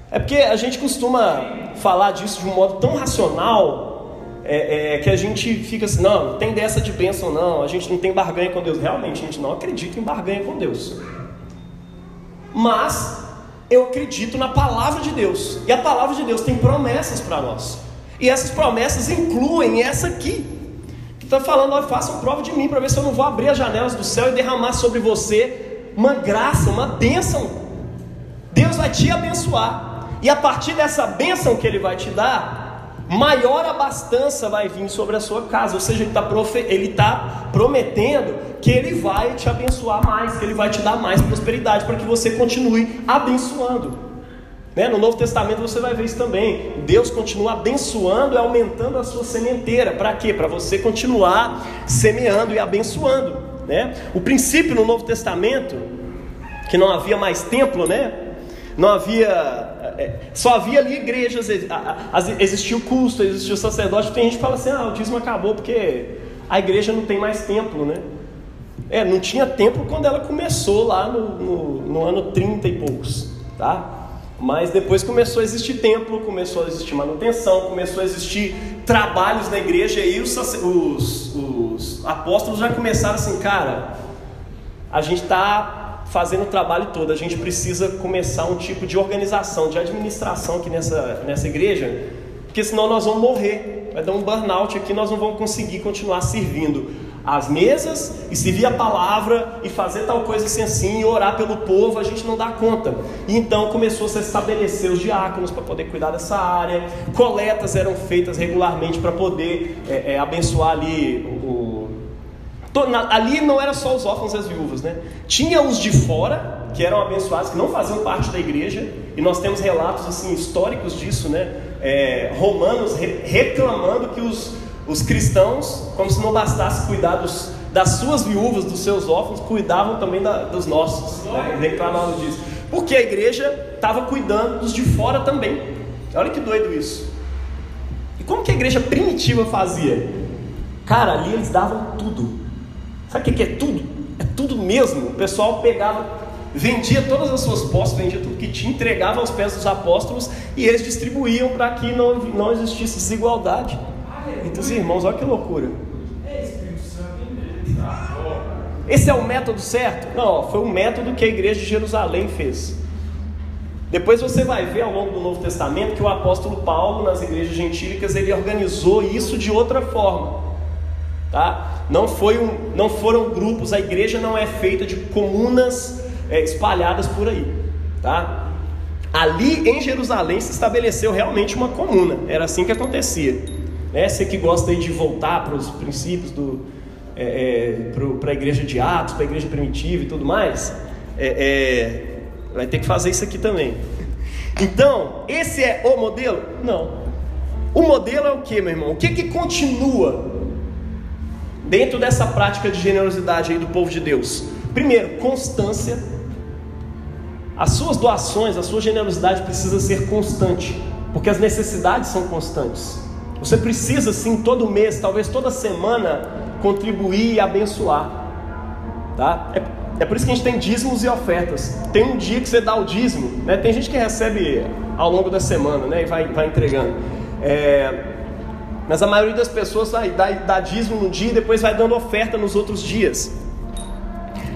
É porque a gente costuma falar disso de um modo tão racional, é, é, que a gente fica assim, não, não tem dessa de bênção não, a gente não tem barganha com Deus. Realmente, a gente não acredita em barganha com Deus. Mas eu acredito na palavra de Deus. E a palavra de Deus tem promessas para nós. E essas promessas incluem essa aqui. Que está falando, faça façam prova de mim para ver se eu não vou abrir as janelas do céu e derramar sobre você uma graça, uma bênção. Deus vai te abençoar. E a partir dessa bênção que Ele vai te dar, maior abastança vai vir sobre a sua casa. Ou seja, ele está tá prometendo que ele vai te abençoar mais, que ele vai te dar mais prosperidade para que você continue abençoando. Né? No Novo Testamento você vai ver isso também. Deus continua abençoando e aumentando a sua sementeira. Para quê? Para você continuar semeando e abençoando. Né? O princípio no Novo Testamento, que não havia mais templo, né? Não havia. É, só havia ali igrejas, existia o custo, existia o sacerdote. Tem gente que fala assim: ah, o dízimo acabou porque a igreja não tem mais templo, né? É, não tinha templo quando ela começou lá no, no, no ano 30 e poucos, tá? Mas depois começou a existir templo, começou a existir manutenção, começou a existir trabalhos na igreja, e os, os, os apóstolos já começaram assim, cara, a gente está fazendo o trabalho todo, a gente precisa começar um tipo de organização, de administração aqui nessa, nessa igreja, porque senão nós vamos morrer, vai dar um burnout aqui, nós não vamos conseguir continuar servindo as mesas e servir a palavra e fazer tal coisa assim, assim e orar pelo povo, a gente não dá conta. E então começou -se a se estabelecer os diáconos para poder cuidar dessa área, coletas eram feitas regularmente para poder é, é, abençoar ali o. Ali não era só os órfãos e as viúvas, né? Tinha os de fora, que eram abençoados, que não faziam parte da igreja, e nós temos relatos assim históricos disso, né? É, romanos re reclamando que os os cristãos, como se não bastasse cuidar dos, das suas viúvas, dos seus órfãos, cuidavam também da, dos nossos, né? disso. Porque a igreja estava cuidando dos de fora também. Olha que doido isso. E como que a igreja primitiva fazia? Cara, ali eles davam tudo. Sabe o que é tudo? É tudo mesmo. O pessoal pegava, vendia todas as suas posses, vendia tudo que tinha, entregava aos pés dos apóstolos e eles distribuíam para que não, não existisse desigualdade entre os irmãos. Olha que loucura. Esse é o método certo? Não, foi o método que a igreja de Jerusalém fez. Depois você vai ver ao longo do Novo Testamento que o apóstolo Paulo, nas igrejas gentílicas, ele organizou isso de outra forma. Tá? Não, foi um, não foram grupos, a igreja não é feita de comunas é, espalhadas por aí. Tá? Ali em Jerusalém se estabeleceu realmente uma comuna, era assim que acontecia. Né? Você que gosta de voltar para os princípios do é, é, para a igreja de Atos, para a igreja primitiva e tudo mais, é, é, vai ter que fazer isso aqui também. Então, esse é o modelo? Não. O modelo é o que, meu irmão? O que que continua dentro dessa prática de generosidade aí do povo de Deus? Primeiro, constância. As suas doações, a sua generosidade precisa ser constante, porque as necessidades são constantes. Você precisa sim todo mês, talvez toda semana, contribuir e abençoar. Tá? É, é por isso que a gente tem dízimos e ofertas. Tem um dia que você dá o dízimo, né? Tem gente que recebe ao longo da semana, né? E vai, vai entregando. É, mas a maioria das pessoas vai dar, dá dízimo no dia e depois vai dando oferta nos outros dias.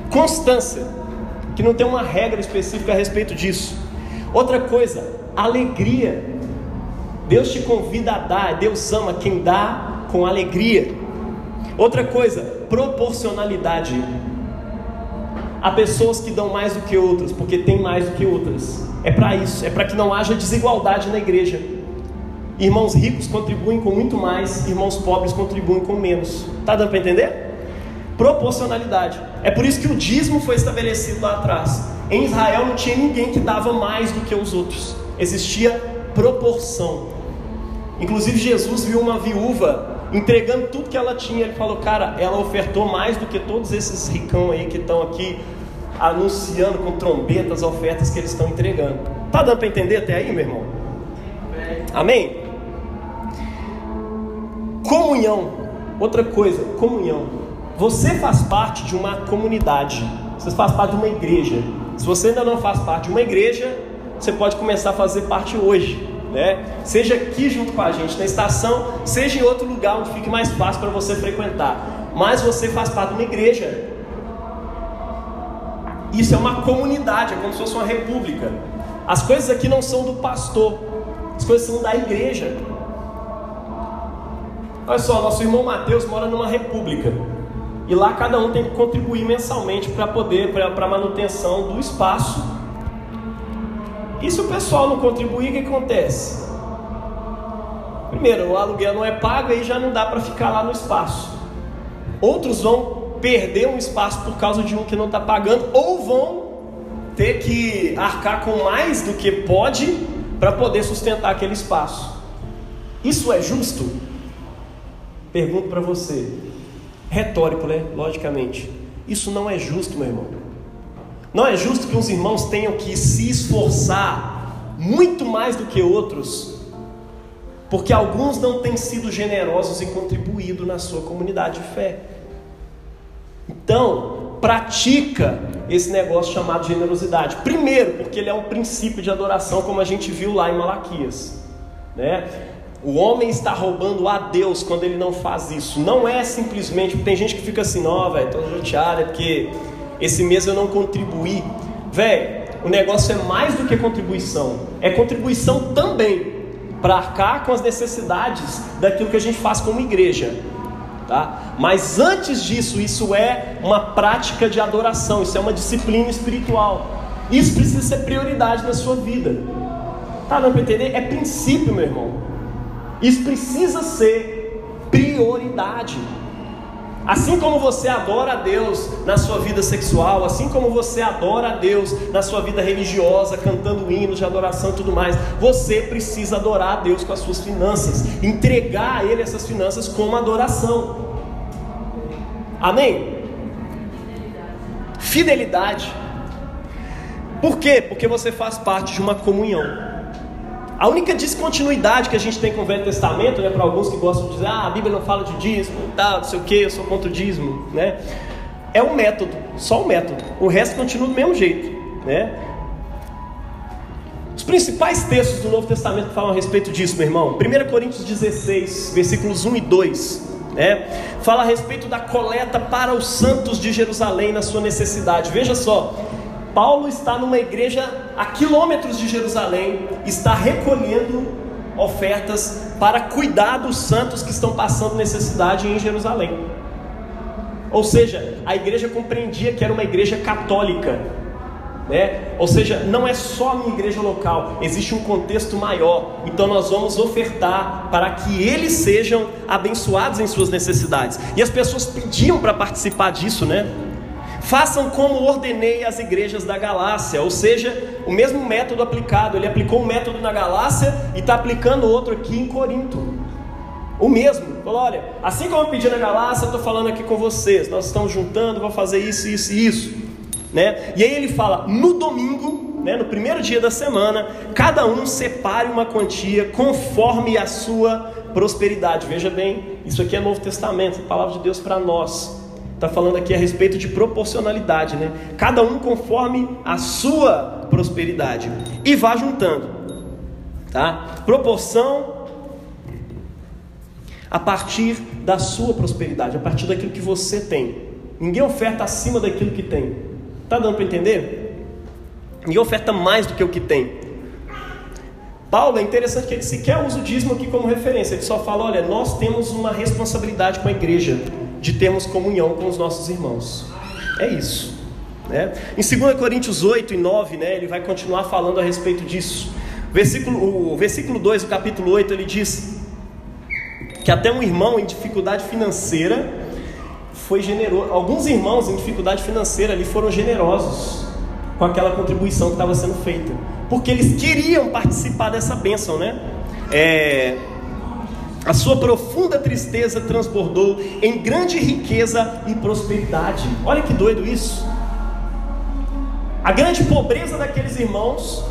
Constância, que não tem uma regra específica a respeito disso. Outra coisa, alegria. Deus te convida a dar, Deus ama quem dá com alegria. Outra coisa, proporcionalidade. Há pessoas que dão mais do que outras, porque tem mais do que outras. É para isso, é para que não haja desigualdade na igreja. Irmãos ricos contribuem com muito mais, irmãos pobres contribuem com menos. Tá dando para entender? Proporcionalidade. É por isso que o dízimo foi estabelecido lá atrás. Em Israel não tinha ninguém que dava mais do que os outros. Existia proporção. Inclusive, Jesus viu uma viúva entregando tudo que ela tinha. Ele falou, cara, ela ofertou mais do que todos esses ricão aí que estão aqui anunciando com trombetas ofertas que eles estão entregando. Tá dando para entender até aí, meu irmão? Amém? Comunhão. Outra coisa, comunhão. Você faz parte de uma comunidade. Você faz parte de uma igreja. Se você ainda não faz parte de uma igreja, você pode começar a fazer parte hoje né? Seja aqui junto com a gente na estação, seja em outro lugar onde fique mais fácil para você frequentar. Mas você faz parte de uma igreja. Isso é uma comunidade, é como se fosse uma república. As coisas aqui não são do pastor, as coisas são da igreja. Olha só, nosso irmão Mateus mora numa república. E lá cada um tem que contribuir mensalmente para poder, para a manutenção do espaço e se o pessoal não contribuir, o que acontece? primeiro, o aluguel não é pago e já não dá para ficar lá no espaço. Outros vão perder um espaço por causa de um que não está pagando, ou vão ter que arcar com mais do que pode para poder sustentar aquele espaço. Isso é justo? Pergunto para você. Retórico, né? Logicamente. Isso não é justo, meu irmão. Não é justo que uns irmãos tenham que se esforçar muito mais do que outros, porque alguns não têm sido generosos e contribuído na sua comunidade de fé. Então, pratica esse negócio chamado generosidade. Primeiro, porque ele é um princípio de adoração, como a gente viu lá em Malaquias, né? O homem está roubando a Deus quando ele não faz isso. Não é simplesmente. Tem gente que fica assim, não, velho, tô chateado, é porque esse mês eu não contribuí. Velho, o negócio é mais do que contribuição. É contribuição também para arcar com as necessidades daquilo que a gente faz como igreja. Tá? Mas antes disso, isso é uma prática de adoração, isso é uma disciplina espiritual. Isso precisa ser prioridade na sua vida. Tá dando para entender? É princípio, meu irmão. Isso precisa ser prioridade. Assim como você adora a Deus na sua vida sexual, assim como você adora a Deus na sua vida religiosa, cantando hinos de adoração e tudo mais, você precisa adorar a Deus com as suas finanças, entregar a Ele essas finanças como adoração. Amém? Fidelidade. Por quê? Porque você faz parte de uma comunhão. A única descontinuidade que a gente tem com o Velho Testamento, né, para alguns que gostam de dizer, ah, a Bíblia não fala de dízimo, não sei o que, eu sou contra o dízimo, né? É o método, só o método. O resto continua do mesmo jeito, né? Os principais textos do Novo Testamento falam a respeito disso, meu irmão. 1 Coríntios 16, versículos 1 e 2, né? Fala a respeito da coleta para os santos de Jerusalém na sua necessidade. Veja só, Paulo está numa igreja a quilômetros de Jerusalém, está recolhendo ofertas para cuidar dos santos que estão passando necessidade em Jerusalém. Ou seja, a igreja compreendia que era uma igreja católica, né? Ou seja, não é só a minha igreja local, existe um contexto maior. Então nós vamos ofertar para que eles sejam abençoados em suas necessidades. E as pessoas pediam para participar disso, né? Façam como ordenei às igrejas da Galácia, ou seja, o mesmo método aplicado. Ele aplicou um método na Galácia e está aplicando outro aqui em Corinto. O mesmo. Falou: olha, assim como eu pedi na Galácia, eu estou falando aqui com vocês. Nós estamos juntando, vou fazer isso, isso e isso. Né? E aí ele fala: no domingo, né, no primeiro dia da semana, cada um separe uma quantia conforme a sua prosperidade. Veja bem, isso aqui é Novo Testamento, a palavra de Deus para nós. Está falando aqui a respeito de proporcionalidade, né? Cada um conforme a sua prosperidade. E vá juntando, tá? Proporção a partir da sua prosperidade, a partir daquilo que você tem. Ninguém oferta acima daquilo que tem. Tá dando para entender? Ninguém oferta mais do que o que tem. Paulo é interessante que ele sequer usa o dízimo aqui como referência. Ele só fala: olha, nós temos uma responsabilidade com a igreja de termos comunhão com os nossos irmãos. É isso. Né? Em 2 Coríntios 8 e 9, né, ele vai continuar falando a respeito disso. Versículo, o versículo 2 do capítulo 8 ele diz que até um irmão em dificuldade financeira foi generoso. Alguns irmãos em dificuldade financeira ali foram generosos com aquela contribuição que estava sendo feita, porque eles queriam participar dessa bênção, né? É, a sua profunda tristeza transbordou em grande riqueza e prosperidade. Olha que doido isso. A grande pobreza daqueles irmãos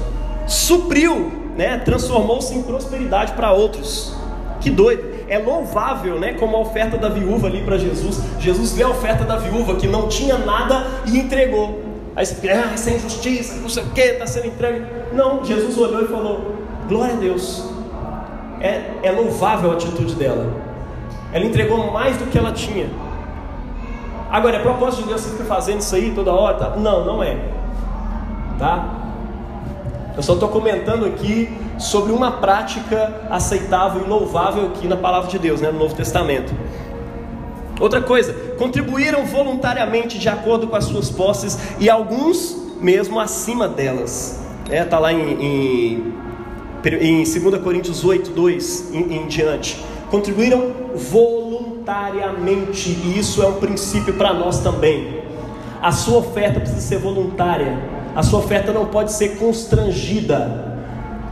supriu, né, transformou-se em prosperidade para outros. Que doido. É louvável, né, como a oferta da viúva ali para Jesus. Jesus vê a oferta da viúva que não tinha nada e entregou. Aí você ah, sem justiça, não sei o que, está sendo entregue. Não, Jesus olhou e falou: Glória a Deus, é, é louvável a atitude dela. Ela entregou mais do que ela tinha. Agora, é propósito de Deus fica fazendo isso aí toda hora? Tá? Não, não é. Tá? Eu só estou comentando aqui sobre uma prática aceitável e louvável aqui na palavra de Deus, né, no Novo Testamento. Outra coisa, contribuíram voluntariamente de acordo com as suas posses e alguns mesmo acima delas. Está é, tá lá em, em em 2 Coríntios 8, 2 em, em diante, contribuíram voluntariamente, e isso é um princípio para nós também. A sua oferta precisa ser voluntária, a sua oferta não pode ser constrangida.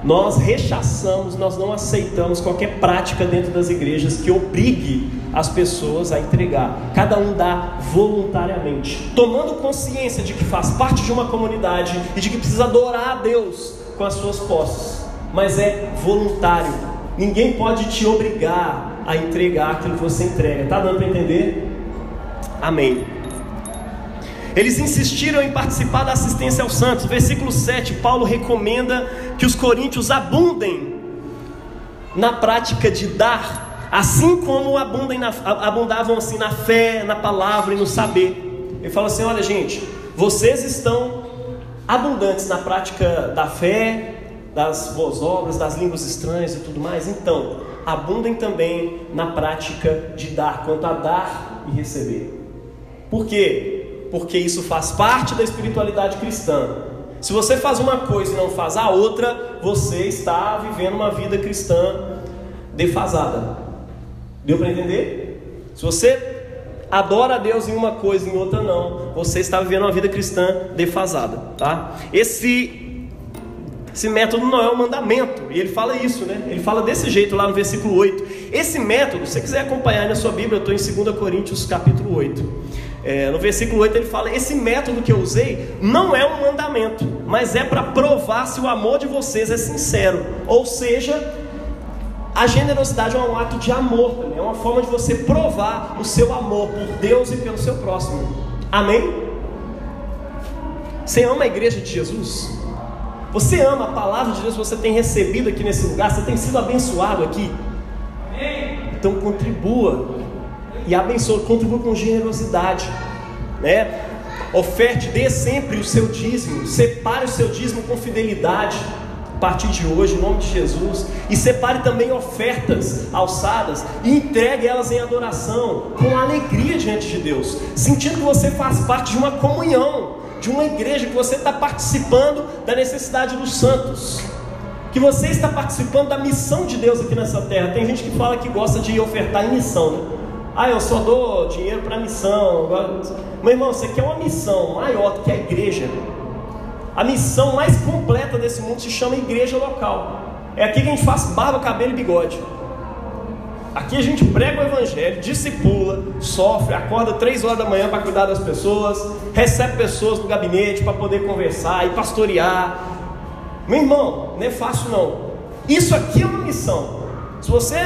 Nós rechaçamos, nós não aceitamos qualquer prática dentro das igrejas que obrigue as pessoas a entregar. Cada um dá voluntariamente, tomando consciência de que faz parte de uma comunidade e de que precisa adorar a Deus com as suas posses, mas é voluntário. Ninguém pode te obrigar a entregar aquilo que você entrega. Tá dando para entender? Amém. Eles insistiram em participar da assistência aos santos. Versículo 7, Paulo recomenda que os coríntios abundem na prática de dar, assim como abundem na, abundavam assim na fé, na palavra e no saber. Ele fala assim: olha, gente, vocês estão abundantes na prática da fé, das boas obras, das línguas estranhas e tudo mais, então abundem também na prática de dar, quanto a dar e receber. Por quê? porque isso faz parte da espiritualidade cristã. Se você faz uma coisa e não faz a outra, você está vivendo uma vida cristã defasada. Deu para entender? Se você adora a Deus em uma coisa e em outra não, você está vivendo uma vida cristã defasada, tá? Esse esse método não é um mandamento, e ele fala isso, né? Ele fala desse jeito lá no versículo 8. Esse método, se você quiser acompanhar na sua Bíblia, eu estou em 2 Coríntios capítulo 8. É, no versículo 8 ele fala: Esse método que eu usei não é um mandamento, mas é para provar se o amor de vocês é sincero. Ou seja, a generosidade é um ato de amor também, é uma forma de você provar o seu amor por Deus e pelo seu próximo. Amém? Você ama a igreja de Jesus? Você ama a palavra de Deus que você tem recebido aqui nesse lugar? Você tem sido abençoado aqui? Então contribua e abençoe, contribua com generosidade, né? Oferte, dê sempre o seu dízimo, separe o seu dízimo com fidelidade a partir de hoje, em nome de Jesus, e separe também ofertas alçadas e entregue elas em adoração, com alegria diante de Deus, sentindo que você faz parte de uma comunhão, de uma igreja, que você está participando da necessidade dos santos, que você está participando da missão de Deus aqui nessa terra. Tem gente que fala que gosta de ofertar em missão, né? Ah, eu só dou dinheiro para missão. Meu irmão, você quer uma missão maior do que a igreja? A missão mais completa desse mundo se chama igreja local. É aqui que a gente faz barba, cabelo e bigode. Aqui a gente prega o evangelho, discipula, sofre, acorda três horas da manhã para cuidar das pessoas, recebe pessoas no gabinete para poder conversar e pastorear. Meu irmão, não é fácil não. Isso aqui é uma missão. Se você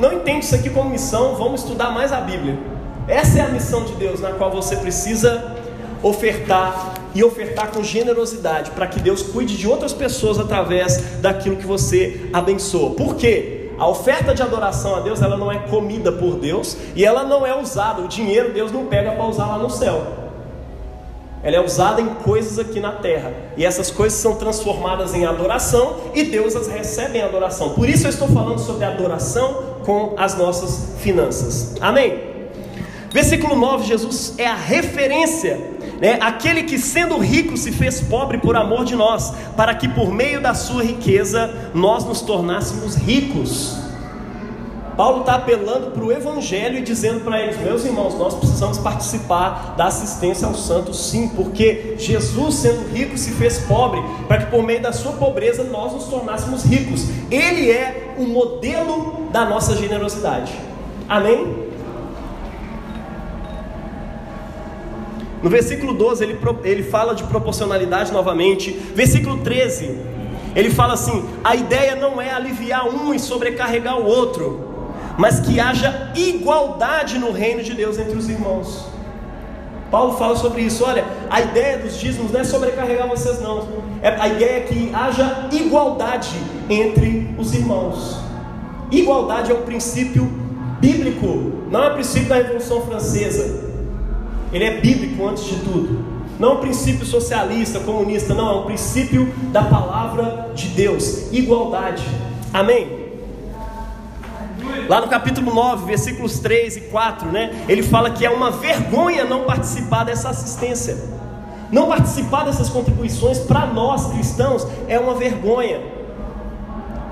não entende isso aqui como missão, vamos estudar mais a Bíblia. Essa é a missão de Deus na qual você precisa ofertar e ofertar com generosidade para que Deus cuide de outras pessoas através daquilo que você abençoa. Por quê? A oferta de adoração a Deus, ela não é comida por Deus e ela não é usada. O dinheiro Deus não pega para usar lá no céu. Ela é usada em coisas aqui na terra. E essas coisas são transformadas em adoração e Deus as recebe em adoração. Por isso eu estou falando sobre adoração com as nossas finanças. Amém? Versículo 9: Jesus é a referência, né? aquele que sendo rico se fez pobre por amor de nós, para que por meio da sua riqueza nós nos tornássemos ricos. Paulo está apelando para o Evangelho e dizendo para eles: meus irmãos, nós precisamos participar da assistência aos santos, sim, porque Jesus, sendo rico, se fez pobre, para que por meio da sua pobreza nós nos tornássemos ricos. Ele é o modelo da nossa generosidade. Amém? No versículo 12 ele, ele fala de proporcionalidade novamente. Versículo 13 ele fala assim: a ideia não é aliviar um e sobrecarregar o outro mas que haja igualdade no reino de Deus entre os irmãos. Paulo fala sobre isso. Olha, a ideia dos dízimos não é sobrecarregar vocês, não. É, a ideia é que haja igualdade entre os irmãos. Igualdade é um princípio bíblico, não é um princípio da Revolução Francesa. Ele é bíblico antes de tudo. Não é um princípio socialista, comunista, não, é um princípio da palavra de Deus. Igualdade. Amém? Lá no capítulo 9, versículos 3 e 4, né? Ele fala que é uma vergonha não participar dessa assistência. Não participar dessas contribuições para nós cristãos é uma vergonha.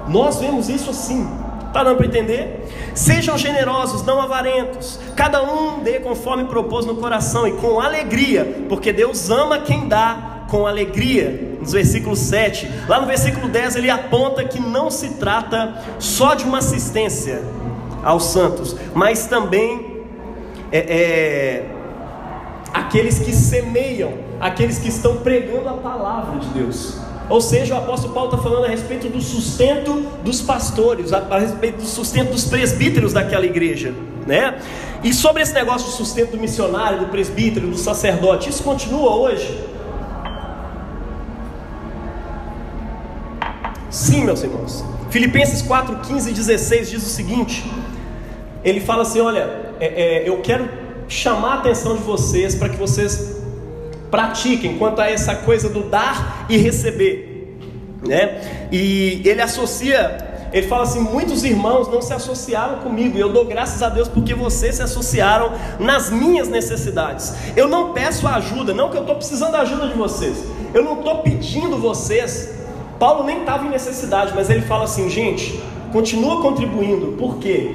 Nós vemos isso assim. Está dando para entender? Sejam generosos, não avarentos. Cada um dê conforme propôs no coração e com alegria, porque Deus ama quem dá com alegria. Nos versículos 7. Lá no versículo 10 ele aponta que não se trata só de uma assistência aos santos, mas também é, é, aqueles que semeiam, aqueles que estão pregando a palavra de Deus. Ou seja, o apóstolo Paulo está falando a respeito do sustento dos pastores, a, a, respeito do sustento dos presbíteros daquela igreja, né? E sobre esse negócio de sustento do missionário, do presbítero, do sacerdote, isso continua hoje? Sim, meus irmãos. Filipenses 4, 15 e 16 diz o seguinte: ele fala assim: Olha, é, é, eu quero chamar a atenção de vocês para que vocês pratiquem quanto a essa coisa do dar e receber, né? E ele associa, ele fala assim: muitos irmãos não se associaram comigo, e eu dou graças a Deus porque vocês se associaram nas minhas necessidades. Eu não peço ajuda, não que eu estou precisando da ajuda de vocês, eu não estou pedindo vocês. Paulo nem estava em necessidade, mas ele fala assim, gente, continua contribuindo, por quê?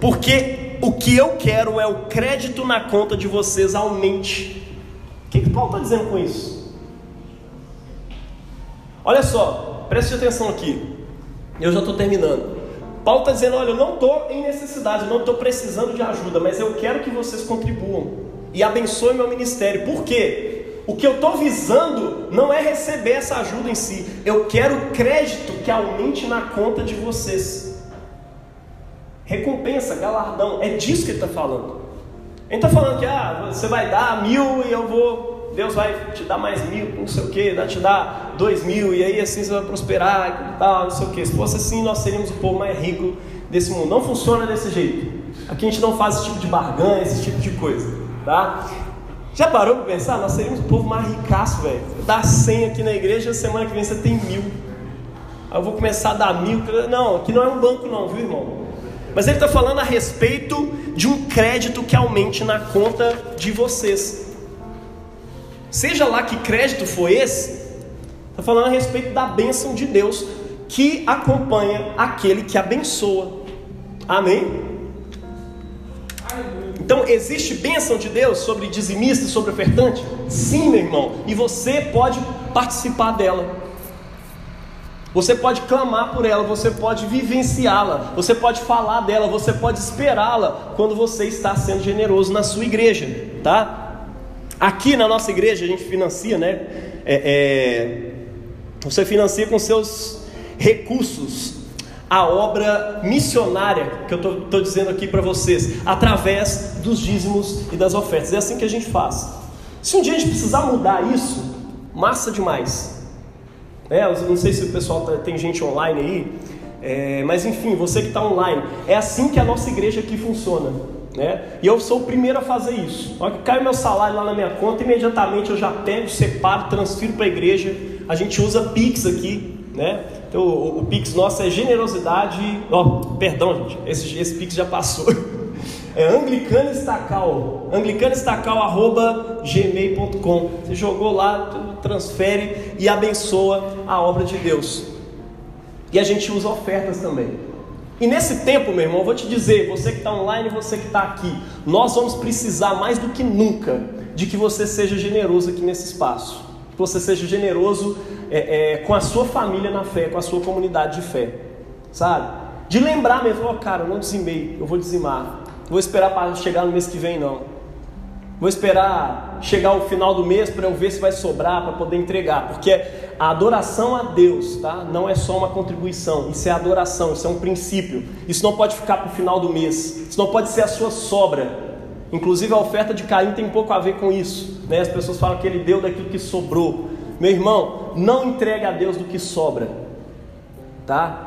Porque o que eu quero é o crédito na conta de vocês aumente. O que, que Paulo está dizendo com isso? Olha só, preste atenção aqui. Eu já estou terminando. Paulo está dizendo: olha, eu não estou em necessidade, não estou precisando de ajuda, mas eu quero que vocês contribuam e abençoem meu ministério. Por quê? O que eu estou visando não é receber essa ajuda em si, eu quero crédito que aumente na conta de vocês recompensa, galardão. É disso que ele está falando. Ele está falando que ah, você vai dar mil e eu vou, Deus vai te dar mais mil, não sei o que, vai te dar dois mil e aí assim você vai prosperar e tal, não sei o que. Se fosse assim, nós seríamos o povo mais rico desse mundo. Não funciona desse jeito. Aqui a gente não faz esse tipo de barganha, esse tipo de coisa, tá? Já parou para pensar? Nós seríamos o povo mais ricaço, velho. Dá 100 aqui na igreja, semana que vem você tem mil. Aí eu vou começar a dar mil. Não, aqui não é um banco, não, viu, irmão? Mas ele está falando a respeito de um crédito que aumente na conta de vocês. Seja lá que crédito foi esse, está falando a respeito da bênção de Deus que acompanha aquele que abençoa. Amém? Então, existe bênção de Deus sobre dizimista, sobre ofertante? Sim, meu irmão, e você pode participar dela. Você pode clamar por ela, você pode vivenciá-la, você pode falar dela, você pode esperá-la quando você está sendo generoso na sua igreja, tá? Aqui na nossa igreja a gente financia, né? É, é, você financia com seus recursos a obra missionária que eu estou dizendo aqui para vocês, através dos dízimos e das ofertas. É assim que a gente faz. Se um dia a gente precisar mudar isso, massa demais. É, eu não sei se o pessoal tá, tem gente online aí, é, mas enfim, você que está online, é assim que a nossa igreja aqui funciona. Né? E eu sou o primeiro a fazer isso. Na hora que cai meu salário lá na minha conta, imediatamente eu já pego, separo, transfiro para a igreja. A gente usa Pix aqui, né? Então o, o Pix nosso é generosidade. Oh, perdão, gente, esse, esse Pix já passou. É anglicano estacal, anglicanoestacal@gmail.com. Você jogou lá, transfere e abençoa a obra de Deus. E a gente usa ofertas também. E nesse tempo, meu irmão, eu vou te dizer, você que está online você que está aqui, nós vamos precisar mais do que nunca de que você seja generoso aqui nesse espaço. Que você seja generoso é, é, com a sua família na fé, com a sua comunidade de fé. Sabe? De lembrar mesmo, oh, cara, eu não dizimei, eu vou dizimar. Vou esperar para chegar no mês que vem, não. Vou esperar chegar o final do mês para eu ver se vai sobrar para poder entregar, porque a adoração a Deus, tá? Não é só uma contribuição, isso é adoração, isso é um princípio. Isso não pode ficar para o final do mês, isso não pode ser a sua sobra. Inclusive a oferta de Caim tem pouco a ver com isso, né? As pessoas falam que ele deu daquilo que sobrou. Meu irmão, não entregue a Deus do que sobra, tá?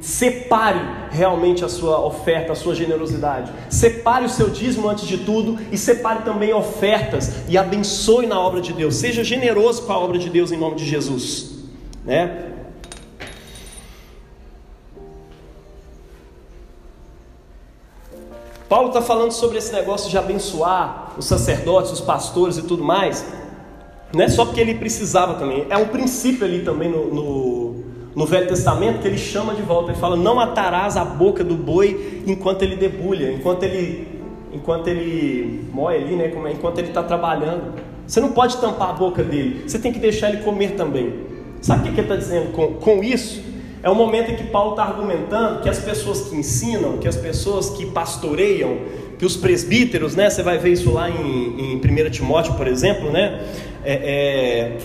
Separe realmente a sua oferta, a sua generosidade. Separe o seu dízimo antes de tudo e separe também ofertas e abençoe na obra de Deus. Seja generoso com a obra de Deus em nome de Jesus, né? Paulo está falando sobre esse negócio de abençoar os sacerdotes, os pastores e tudo mais. Não é só porque ele precisava também, é um princípio ali também no, no no Velho Testamento que ele chama de volta. Ele fala: Não atarás a boca do boi enquanto ele debulha, enquanto ele, enquanto ele moe ali, né? É, enquanto ele está trabalhando. Você não pode tampar a boca dele, você tem que deixar ele comer também. Sabe o que ele está dizendo com, com isso? É o momento em que Paulo está argumentando que as pessoas que ensinam, que as pessoas que pastoreiam, que os presbíteros, né? Você vai ver isso lá em, em 1 Timóteo, por exemplo, né? É, é,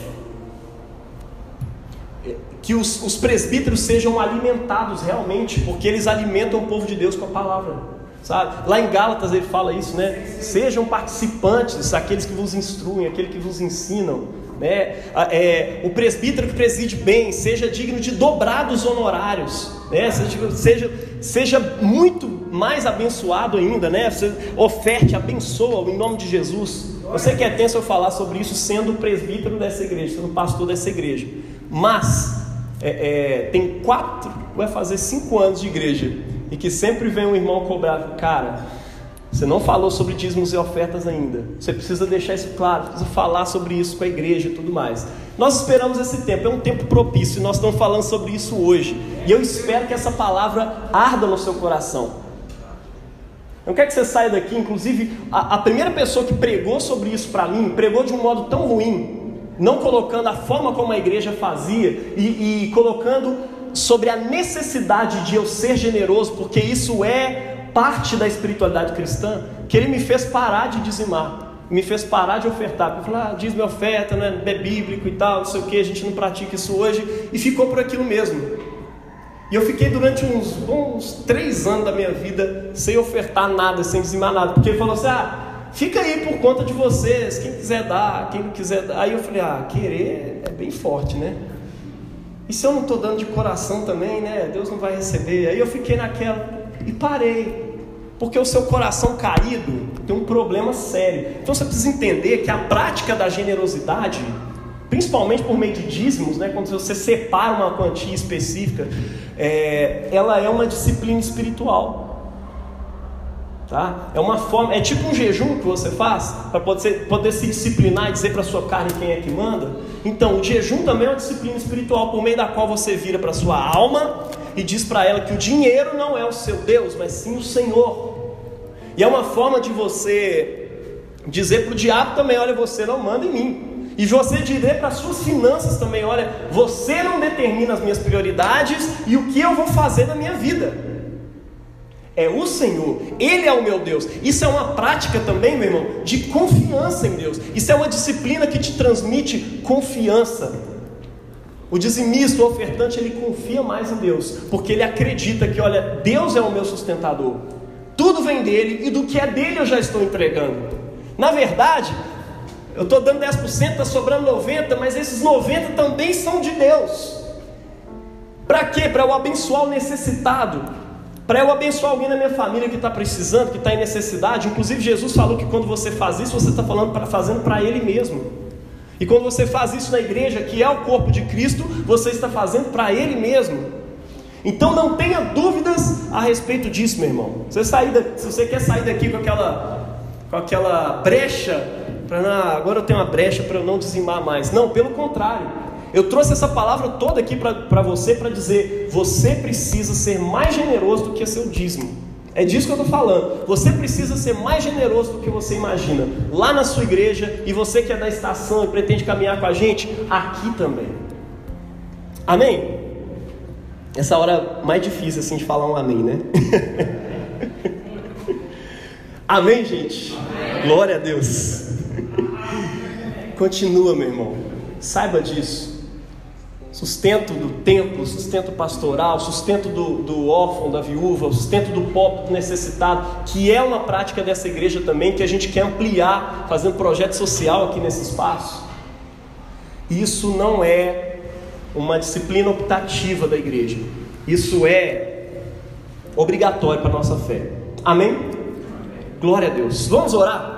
que os, os presbíteros sejam alimentados realmente, porque eles alimentam o povo de Deus com a palavra. Sabe? Lá em Gálatas ele fala isso, né? Sejam participantes, aqueles que vos instruem, aqueles que vos ensinam. Né? É, o presbítero que preside bem, seja digno de dobrados honorários, né? seja, seja, seja muito mais abençoado ainda, né? Oferte, abençoa em nome de Jesus. Você que é tenso eu falar sobre isso sendo presbítero dessa igreja, sendo pastor dessa igreja. Mas é, é, tem quatro, vai fazer cinco anos de igreja e que sempre vem um irmão cobrar, cara, você não falou sobre dízimos e ofertas ainda. Você precisa deixar isso claro, precisa falar sobre isso com a igreja e tudo mais. Nós esperamos esse tempo, é um tempo propício, e nós estamos falando sobre isso hoje. E eu espero que essa palavra arda no seu coração. Eu quero que você saia daqui, inclusive, a, a primeira pessoa que pregou sobre isso para mim, pregou de um modo tão ruim, não colocando a forma como a igreja fazia e, e colocando sobre a necessidade de eu ser generoso, porque isso é parte da espiritualidade cristã, que ele me fez parar de dizimar, me fez parar de ofertar. Porque falou, ah, diz minha oferta, não é, é bíblico e tal, não sei o que, a gente não pratica isso hoje, e ficou por aquilo mesmo. E eu fiquei durante uns bons três anos da minha vida sem ofertar nada, sem dizimar nada, porque ele falou assim: ah, fica aí por conta de vocês, quem quiser dar, quem não quiser dar. Aí eu falei: ah, querer é bem forte, né? E se eu não estou dando de coração também, né? Deus não vai receber. Aí eu fiquei naquela e parei. Porque o seu coração caído tem um problema sério. Então você precisa entender que a prática da generosidade, principalmente por meio de dízimos, né, quando você separa uma quantia específica, é, ela é uma disciplina espiritual. Tá? É uma forma, é tipo um jejum que você faz para poder, poder se disciplinar e dizer para sua carne quem é que manda. Então, o jejum também é uma disciplina espiritual por meio da qual você vira para sua alma e diz para ela que o dinheiro não é o seu Deus, mas sim o Senhor. E é uma forma de você dizer para o diabo também: olha, você não manda em mim. E você dizer para as suas finanças também: olha, você não determina as minhas prioridades e o que eu vou fazer na minha vida. É o Senhor, Ele é o meu Deus. Isso é uma prática também, meu irmão, de confiança em Deus. Isso é uma disciplina que te transmite confiança. O dizimista, o ofertante, ele confia mais em Deus, porque ele acredita que, olha, Deus é o meu sustentador. Tudo vem dele e do que é dele eu já estou entregando. Na verdade, eu estou dando 10%, está sobrando 90%, mas esses 90% também são de Deus. Para quê? Para eu abençoar o necessitado para eu abençoar alguém na minha família que está precisando, que está em necessidade. Inclusive, Jesus falou que quando você faz isso, você está falando pra, fazendo para Ele mesmo. E quando você faz isso na igreja, que é o corpo de Cristo, você está fazendo para Ele mesmo. Então não tenha dúvidas a respeito disso, meu irmão. Você sair da, se você quer sair daqui com aquela, com aquela brecha, para ah, agora eu tenho uma brecha para eu não dizimar mais. Não, pelo contrário. Eu trouxe essa palavra toda aqui para você para dizer: você precisa ser mais generoso do que seu dízimo. É disso que eu estou falando. Você precisa ser mais generoso do que você imagina. Lá na sua igreja, e você que é da estação e pretende caminhar com a gente, aqui também. Amém? Essa hora mais difícil assim de falar um amém, né? amém, gente? Amém. Glória a Deus. Continua, meu irmão. Saiba disso sustento do templo, sustento pastoral, sustento do, do órfão, da viúva, sustento do pobre necessitado, que é uma prática dessa igreja também, que a gente quer ampliar, fazendo projeto social aqui nesse espaço. Isso não é uma disciplina optativa da igreja, isso é obrigatório para a nossa fé. Amém? Glória a Deus. Vamos orar?